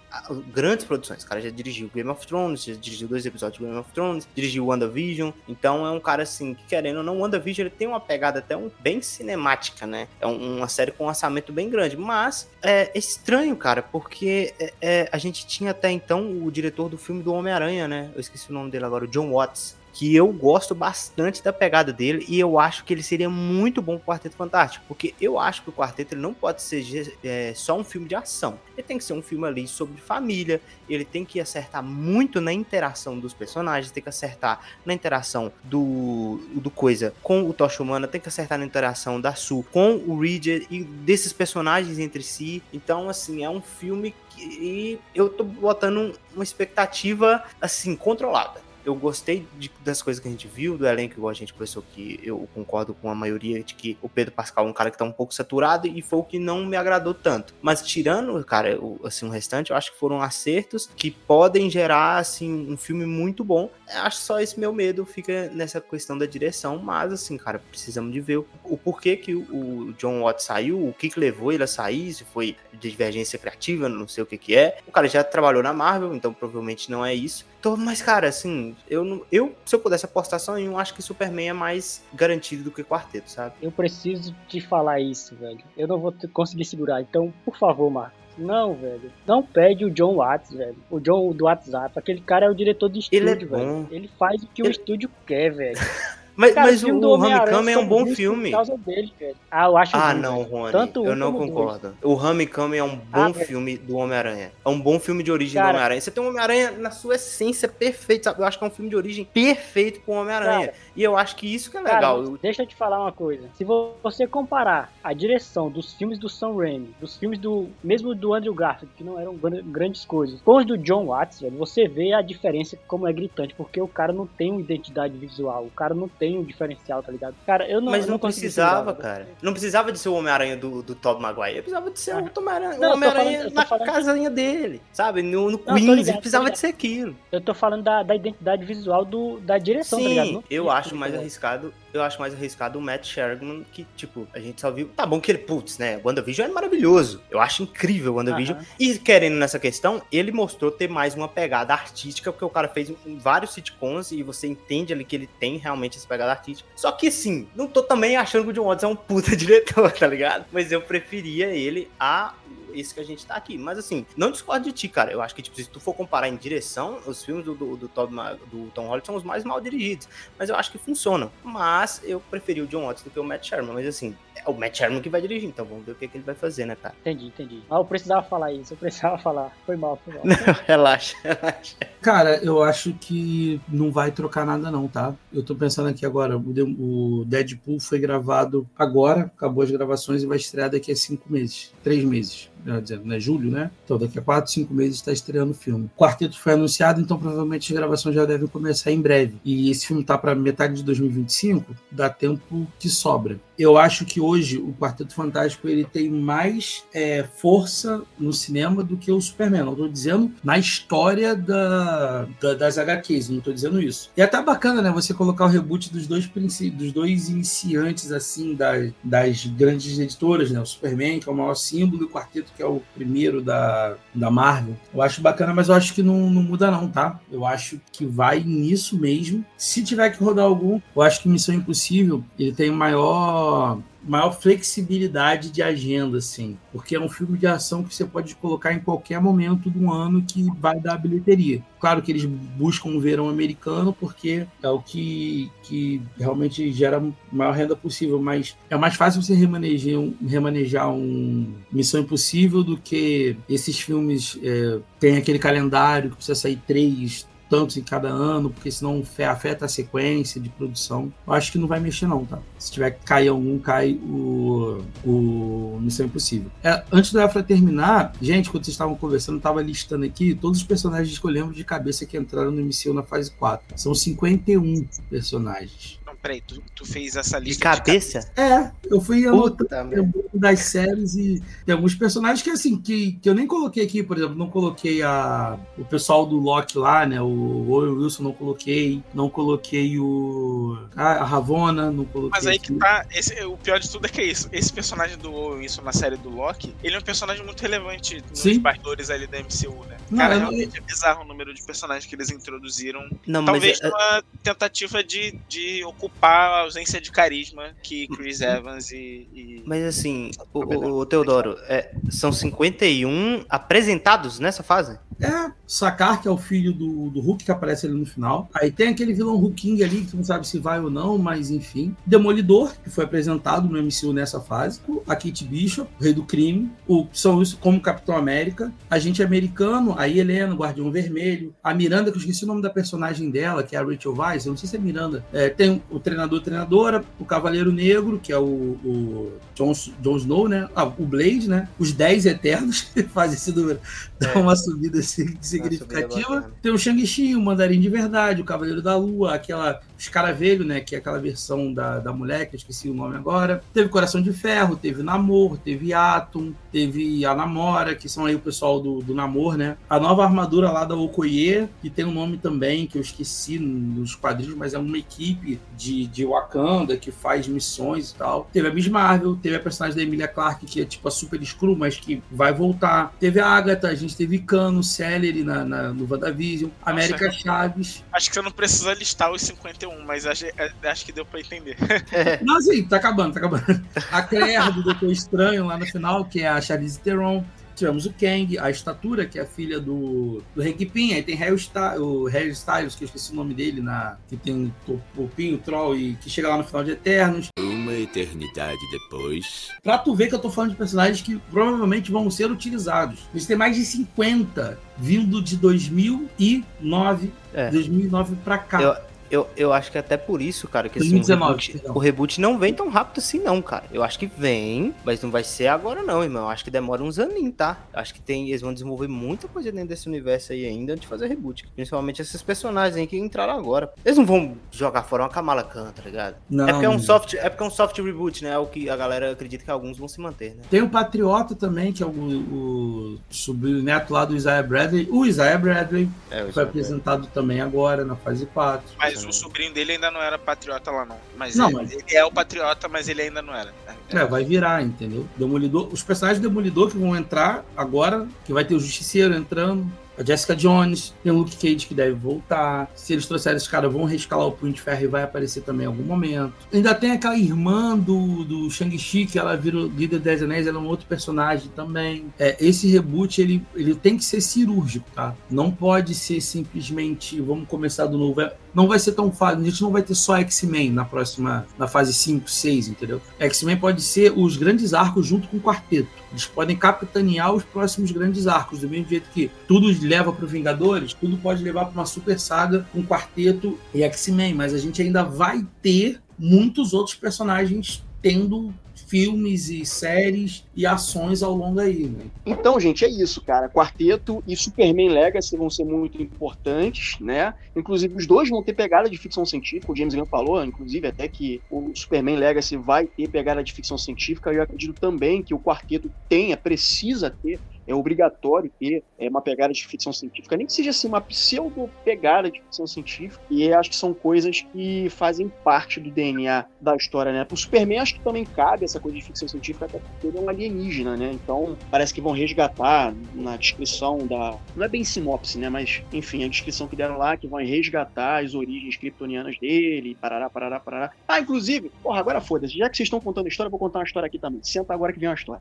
grandes produções. O cara já dirigiu Game of Thrones, já dirigiu dois episódios de Game of Thrones, dirigiu WandaVision. Então é um cara assim, que querendo ou não, WandaVision ele tem uma pegada até um, bem cinemática, né? É um, uma série com um orçamento bem grande. Mas é, é estranho, cara, porque é, é, a gente tinha até então o diretor do filme do Homem-Aranha, né? Eu esqueci o nome dele agora, o John Watts que eu gosto bastante da pegada dele e eu acho que ele seria muito bom pro Quarteto Fantástico, porque eu acho que o Quarteto ele não pode ser é, só um filme de ação, ele tem que ser um filme ali sobre família, ele tem que acertar muito na interação dos personagens, tem que acertar na interação do, do Coisa com o Tocha Humana, tem que acertar na interação da Su com o Reader e desses personagens entre si, então assim, é um filme que eu tô botando uma expectativa assim, controlada eu gostei de, das coisas que a gente viu, do elenco, igual a gente conversou que eu concordo com a maioria de que o Pedro Pascal é um cara que tá um pouco saturado e foi o que não me agradou tanto. Mas tirando, cara, o, assim, o restante, eu acho que foram acertos que podem gerar, assim, um filme muito bom. Eu acho só esse meu medo fica nessa questão da direção, mas, assim, cara, precisamos de ver o, o porquê que o, John Watt saiu, o que que levou ele a sair, se foi divergência criativa, não sei o que que é. O cara já trabalhou na Marvel, então provavelmente não é isso. Então, mas, cara, assim, eu, eu se eu pudesse apostar só em um, acho que Superman é mais garantido do que Quarteto, sabe? Eu preciso te falar isso, velho. Eu não vou conseguir segurar. Então, por favor, Marco. Não, velho. Não pede o John Watts, velho. O John do WhatsApp. Aquele cara é o diretor de estúdio, Ele é velho. Ele faz o que Ele... o estúdio quer, velho. Mas, Cara, mas o, o Homecoming é um bom filme. Por causa dele, velho. Ah, eu acho Ah, não, Rony. Tanto eu não concordo. Dois. O Homecoming é um bom ah, filme do Homem-Aranha. É um bom filme de origem Cara, do Homem-Aranha. Você tem um Homem-Aranha na sua essência perfeito, sabe? Eu acho que é um filme de origem perfeito com o Homem-Aranha. E eu acho que isso que é legal. Deixa eu te falar uma coisa. Se você comparar a direção dos filmes do Sam Raimi, dos filmes do mesmo do Andrew Garfield, que não eram grandes coisas, com os do John Watts, velho, você vê a diferença como é gritante, porque o cara não tem uma identidade visual, o cara não tem um diferencial tá ligado? Cara, eu não. Mas não, não precisava, cara. Não precisava de ser o Homem-Aranha do, do Tobey Maguire. Ele precisava de ser o Homem-Aranha Homem na falando... casinha dele, sabe? No, no não, Queens. Ligado, ele precisava de ser aquilo. Eu tô falando da, da identidade visual do, da direção, Sim, tá ligado? Não, eu acho mais arriscado eu acho mais arriscado o Matt Sherman, que, tipo, a gente só viu. Tá bom que ele, putz, né? O WandaVision é maravilhoso. Eu acho incrível o WandaVision. Uhum. E querendo nessa questão, ele mostrou ter mais uma pegada artística, porque o cara fez vários sitcoms e você entende ali que ele tem realmente essa pegada artística. Só que, sim, não tô também achando que o John Watts é um puta diretor, tá ligado? Mas eu preferia ele a esse que a gente tá aqui. Mas assim, não discordo de ti, cara. Eu acho que, tipo, se tu for comparar em direção, os filmes do, do, do, Tom, do Tom Holland são os mais mal dirigidos. Mas eu acho que funcionam. Mas eu preferi o John Watts do que o Matt Sherman. Mas assim, é o Matt Sherman que vai dirigir, então vamos ver o que, que ele vai fazer, né, cara? Entendi, entendi. Ah, eu precisava falar isso, eu precisava falar. Foi mal, foi mal. Não, relaxa, relaxa. Cara, eu acho que não vai trocar nada, não, tá? Eu tô pensando aqui agora, o Deadpool foi gravado agora, acabou as gravações e vai estrear daqui a cinco meses, três meses dizendo, né? Julho, né? Então, daqui a quatro, cinco meses está estreando o filme. O quarteto foi anunciado, então provavelmente as gravações já devem começar em breve. E esse filme tá para metade de 2025, dá tempo que sobra eu acho que hoje o Quarteto Fantástico ele tem mais é, força no cinema do que o Superman. Não estou dizendo na história da, da, das HQs, não estou dizendo isso. E é até bacana, né? Você colocar o reboot dos dois, dos dois iniciantes, assim, das, das grandes editoras, né? O Superman, que é o maior símbolo, e o Quarteto, que é o primeiro da, da Marvel. Eu acho bacana, mas eu acho que não, não muda não, tá? Eu acho que vai nisso mesmo. Se tiver que rodar algum, eu acho que Missão Impossível, ele tem maior maior flexibilidade de agenda, assim, porque é um filme de ação que você pode colocar em qualquer momento do ano que vai dar bilheteria. Claro que eles buscam um verão americano porque é o que, que realmente gera maior renda possível, mas é mais fácil você remanejar um, remanejar um Missão Impossível do que esses filmes é, tem aquele calendário que precisa sair três, tantos em cada ano, porque senão afeta a sequência de produção. Eu acho que não vai mexer, não, tá? Se tiver que cair algum, cai o, o Missão Impossível. É, antes do Efra terminar, gente, quando vocês estavam conversando, eu estava listando aqui todos os personagens que eu lembro de cabeça que entraram no MCU na fase 4. São 51 personagens peraí, tu, tu fez essa lista de cabeça? De É, eu fui anotando das séries e tem alguns personagens que assim, que, que eu nem coloquei aqui, por exemplo, não coloquei a, o pessoal do Loki lá, né? O Owen Wilson não coloquei, não coloquei o. A, Ravona, não coloquei. Mas aí que tá. Esse, o pior de tudo é que é isso. Esse personagem do Owen Wilson na série do Loki, ele é um personagem muito relevante nos Sim. bastidores ali da MCU, né? Não, Cara, realmente não... é bizarro o número de personagens que eles introduziram. Não, Talvez mas... É- uma tentativa de, de ocupar ocupar a ausência de carisma que Chris. Evans e. e... Mas assim, o, o, o Teodoro, é, são 51 apresentados nessa fase? É, Sakar, que é o filho do, do Hulk, que aparece ali no final. Aí tem aquele vilão Hulking ali, que não sabe se vai ou não, mas enfim. Demolidor, que foi apresentado no MCU nessa fase. A Kate Bishop, o Rei do Crime. O São isso como Capitão América. Agente Americano, a Helena, Guardião Vermelho. A Miranda, que eu esqueci o nome da personagem dela, que é a Rachel Weisz. Eu não sei se é Miranda. É, tem o treinador treinadora, o Cavaleiro Negro, que é o, o Jon, Snow, né? Ah, o Blade, né? Os Dez Eternos, que faz esse número, é. uma subida significativa. Tem o Shang-Chi, o Mandarim de Verdade, o Cavaleiro da Lua, aquela Escaravelho, né? Que é aquela versão da, da mulher, que eu esqueci o nome agora. Teve Coração de Ferro, teve Namor, teve Atom, teve a Namora, que são aí o pessoal do, do Namor, né? A nova armadura lá da Okoye, que tem um nome também, que eu esqueci nos quadrinhos, mas é uma equipe de, de Wakanda que faz missões e tal. Teve a Miss Marvel, teve a personagem da Emilia Clarke, que é tipo a Super Screw, mas que vai voltar. Teve a Agatha, a gente teve Cano, Celery na, na, no WandaVision, América Nossa, Chaves. Acho que você não precisa listar os 51, mas acho, é, acho que deu pra entender. Não, sim, tá acabando, tá acabando. A Claire do Doutor Estranho lá no final, que é a Charlize Theron. Tivemos o Kang, a Estatura, que é a filha do, do Hank Pym. Aí tem Harry o Harry Styles, que eu esqueci o nome dele, na, que tem o, o Pym, o Troll, e que chega lá no final de Eternos. Uma eternidade depois. Pra tu ver que eu tô falando de personagens que provavelmente vão ser utilizados. Eles têm mais de 50 vindo de 2009, é. 2009 pra cá. Eu eu, eu acho que até por isso, cara, que assim, 2019, o, reboot, o, reboot, não vem tão rápido assim, não, cara. Eu acho que vem, mas não vai ser agora, não, irmão. Eu acho que demora uns aninhos, tá? Eu acho que tem, eles vão desenvolver muita coisa dentro desse universo aí ainda antes de fazer reboot. Principalmente esses personagens aí que entraram agora. Eles não vão jogar fora uma Kamala Khan, tá ligado? Não. É porque é um soft, é porque é um soft reboot, né? É o que a galera acredita que alguns vão se manter, né? Tem o Patriota também, que é o, o sobrinho neto lá do Isaiah Bradley. O Isaiah Bradley é, o foi apresentado Bradley. também agora na fase 4. Mas o sobrinho dele ainda não era patriota lá, não. Mas, não, ele, mas... ele é o patriota, mas ele ainda não era. É, é, vai virar, entendeu? Demolidor, os personagens do Demolidor que vão entrar agora, que vai ter o Justiceiro entrando, a Jessica Jones, tem o Luke Cage que deve voltar. Se eles trouxerem esse cara, vão rescalar o Punho de Ferro e vai aparecer também em algum momento. Ainda tem aquela irmã do, do Shang-Chi, que ela vira líder das anéis, ela é um outro personagem também. É, esse reboot, ele, ele tem que ser cirúrgico, tá? Não pode ser simplesmente, vamos começar do novo. É, não vai ser tão fácil, a gente não vai ter só X-Men na próxima, na fase 5, 6, entendeu? X-Men pode ser os grandes arcos junto com o quarteto. Eles podem capitanear os próximos grandes arcos, do mesmo jeito que tudo leva para Vingadores, tudo pode levar para uma super saga, um quarteto e X-Men, mas a gente ainda vai ter muitos outros personagens tendo filmes e séries e ações ao longo aí, né? Então, gente, é isso, cara. Quarteto e Superman Legacy vão ser muito importantes, né? Inclusive, os dois vão ter pegada de ficção científica. O James Gunn falou, inclusive, até que o Superman Legacy vai ter pegada de ficção científica. Eu acredito também que o Quarteto tenha, precisa ter é obrigatório ter é, uma pegada de ficção científica, nem que seja assim, uma pseudo-pegada de ficção científica, e acho que são coisas que fazem parte do DNA da história, né? O Superman acho que também cabe essa coisa de ficção científica, até porque ele é um alienígena, né? Então parece que vão resgatar na descrição da. Não é bem sinopse, né? Mas, enfim, a descrição que deram lá, que vão resgatar as origens kryptonianas dele, parará, parará, parará. Ah, inclusive, porra, agora foda-se, já que vocês estão contando história, eu vou contar uma história aqui também. Senta agora que vem uma história.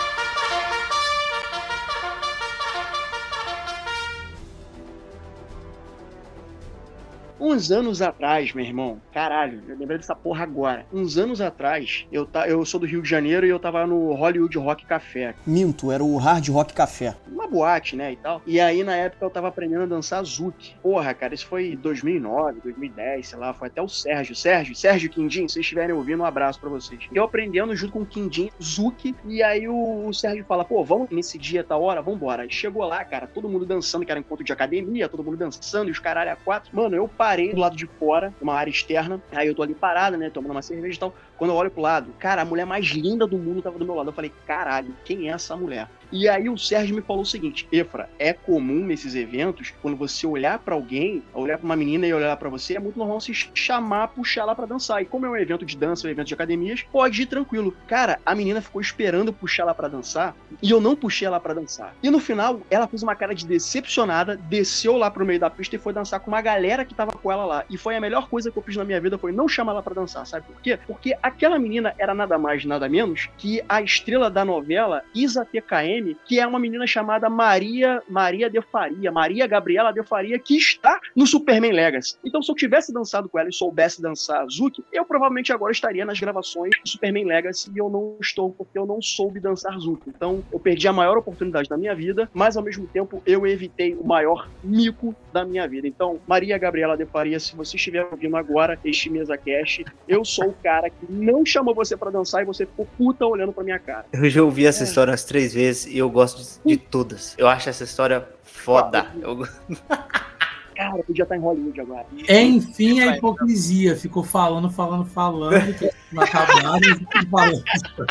Uns anos atrás, meu irmão, caralho, eu lembrei dessa porra agora. Uns anos atrás, eu, ta, eu sou do Rio de Janeiro e eu tava no Hollywood Rock Café. Minto, era o Hard Rock Café. Uma boate, né, e tal. E aí, na época, eu tava aprendendo a dançar Zouk. Porra, cara, isso foi 2009, 2010, sei lá, foi até o Sérgio. Sérgio, Sérgio Quindim, se vocês estiverem ouvindo, um abraço para vocês. Eu aprendendo junto com o Quindim, Zouk, e aí o, o Sérgio fala, pô, vamos nesse dia, tal hora, vambora. Aí chegou lá, cara, todo mundo dançando, que era encontro de academia, todo mundo dançando, e os caralho a quatro. Mano, eu parei do lado de fora, uma área externa. Aí eu tô ali parada, né, tomando uma cerveja e tal. Quando eu olho pro lado, cara, a mulher mais linda do mundo tava do meu lado. Eu falei, caralho, quem é essa mulher? E aí o Sérgio me falou o seguinte: Efra, é comum nesses eventos, quando você olhar para alguém, olhar para uma menina e olhar para você, é muito normal se chamar, puxar lá para dançar. E como é um evento de dança, um evento de academias, pode ir tranquilo. Cara, a menina ficou esperando puxar lá para dançar e eu não puxei ela para dançar. E no final, ela fez uma cara de decepcionada, desceu lá pro meio da pista e foi dançar com uma galera que tava com ela lá. E foi a melhor coisa que eu fiz na minha vida foi não chamar ela para dançar, sabe por quê? Porque aquela menina era nada mais, nada menos que a estrela da novela Isa TKM que é uma menina chamada Maria Maria de Faria, Maria Gabriela de Faria, que está no Superman Legacy. Então, se eu tivesse dançado com ela e soubesse dançar Zuki, eu provavelmente agora estaria nas gravações do Superman Legacy e eu não estou porque eu não soube dançar Zuki. Então, eu perdi a maior oportunidade da minha vida, mas ao mesmo tempo eu evitei o maior mico da minha vida. Então, Maria Gabriela de Faria, se você estiver ouvindo agora este mesa cast, eu sou o cara que não chamou você para dançar e você ficou puta olhando para minha cara. Eu já ouvi essa é. história umas três vezes e eu gosto de, de todas. Eu acho essa história foda. Eu... Cara, podia estar em Hollywood agora. Enfim, a hipocrisia. Ficou falando, falando, falando. Que não acabaram, falando.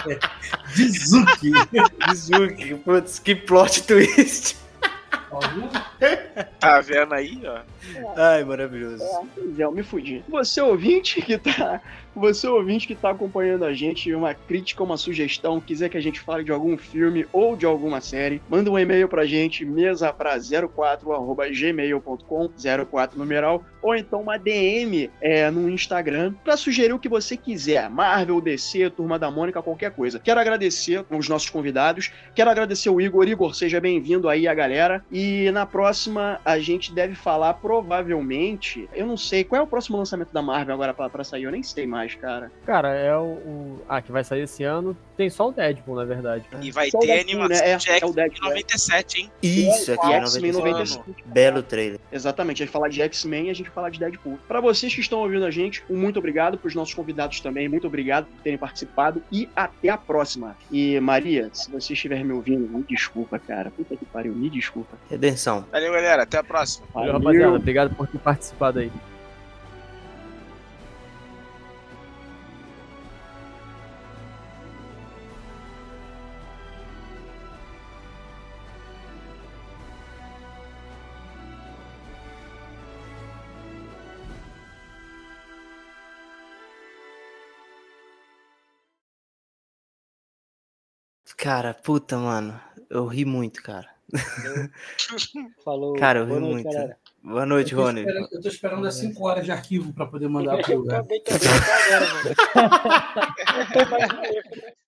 De Zuki. De Zuki. Putz, que plot twist. Tá vendo aí, ó? Ai, maravilhoso. É, eu me fudi. Você ouvinte que tá você ouvinte que está acompanhando a gente, uma crítica, uma sugestão, quiser que a gente fale de algum filme ou de alguma série, manda um e-mail pra gente, mesa pra 04@gmail.com, 04 numeral, ou então uma DM é, no Instagram para sugerir o que você quiser, Marvel, DC, Turma da Mônica, qualquer coisa. Quero agradecer os nossos convidados, quero agradecer o Igor. Igor, seja bem-vindo aí a galera. E na próxima a gente deve falar provavelmente, eu não sei, qual é o próximo lançamento da Marvel agora para sair? Eu nem sei mais mais, cara? Cara, é o, o, Ah, que vai sair esse ano. Tem só o Deadpool, na verdade. E vai Só ter animação né? é, de X-Men é 97, hein? Isso, aqui é, é 97. Belo trailer. Exatamente. A gente falar de X-Men e a gente falar de Deadpool. Para vocês que estão ouvindo a gente, um muito obrigado. Para os nossos convidados também, muito obrigado por terem participado. E até a próxima. E Maria, se você estiver me ouvindo, me desculpa, cara. Puta que pariu, me desculpa. Redenção. Valeu, galera. Até a próxima. Valeu, Valeu rapaziada. Obrigado por ter participado aí. Cara, puta, mano. Eu ri muito, cara. Falou. Cara, eu ri muito. Galera. Boa noite, eu Rony. Eu tô esperando as 5 horas de arquivo para poder mandar pro lugar. Eu acabei de agora, mano.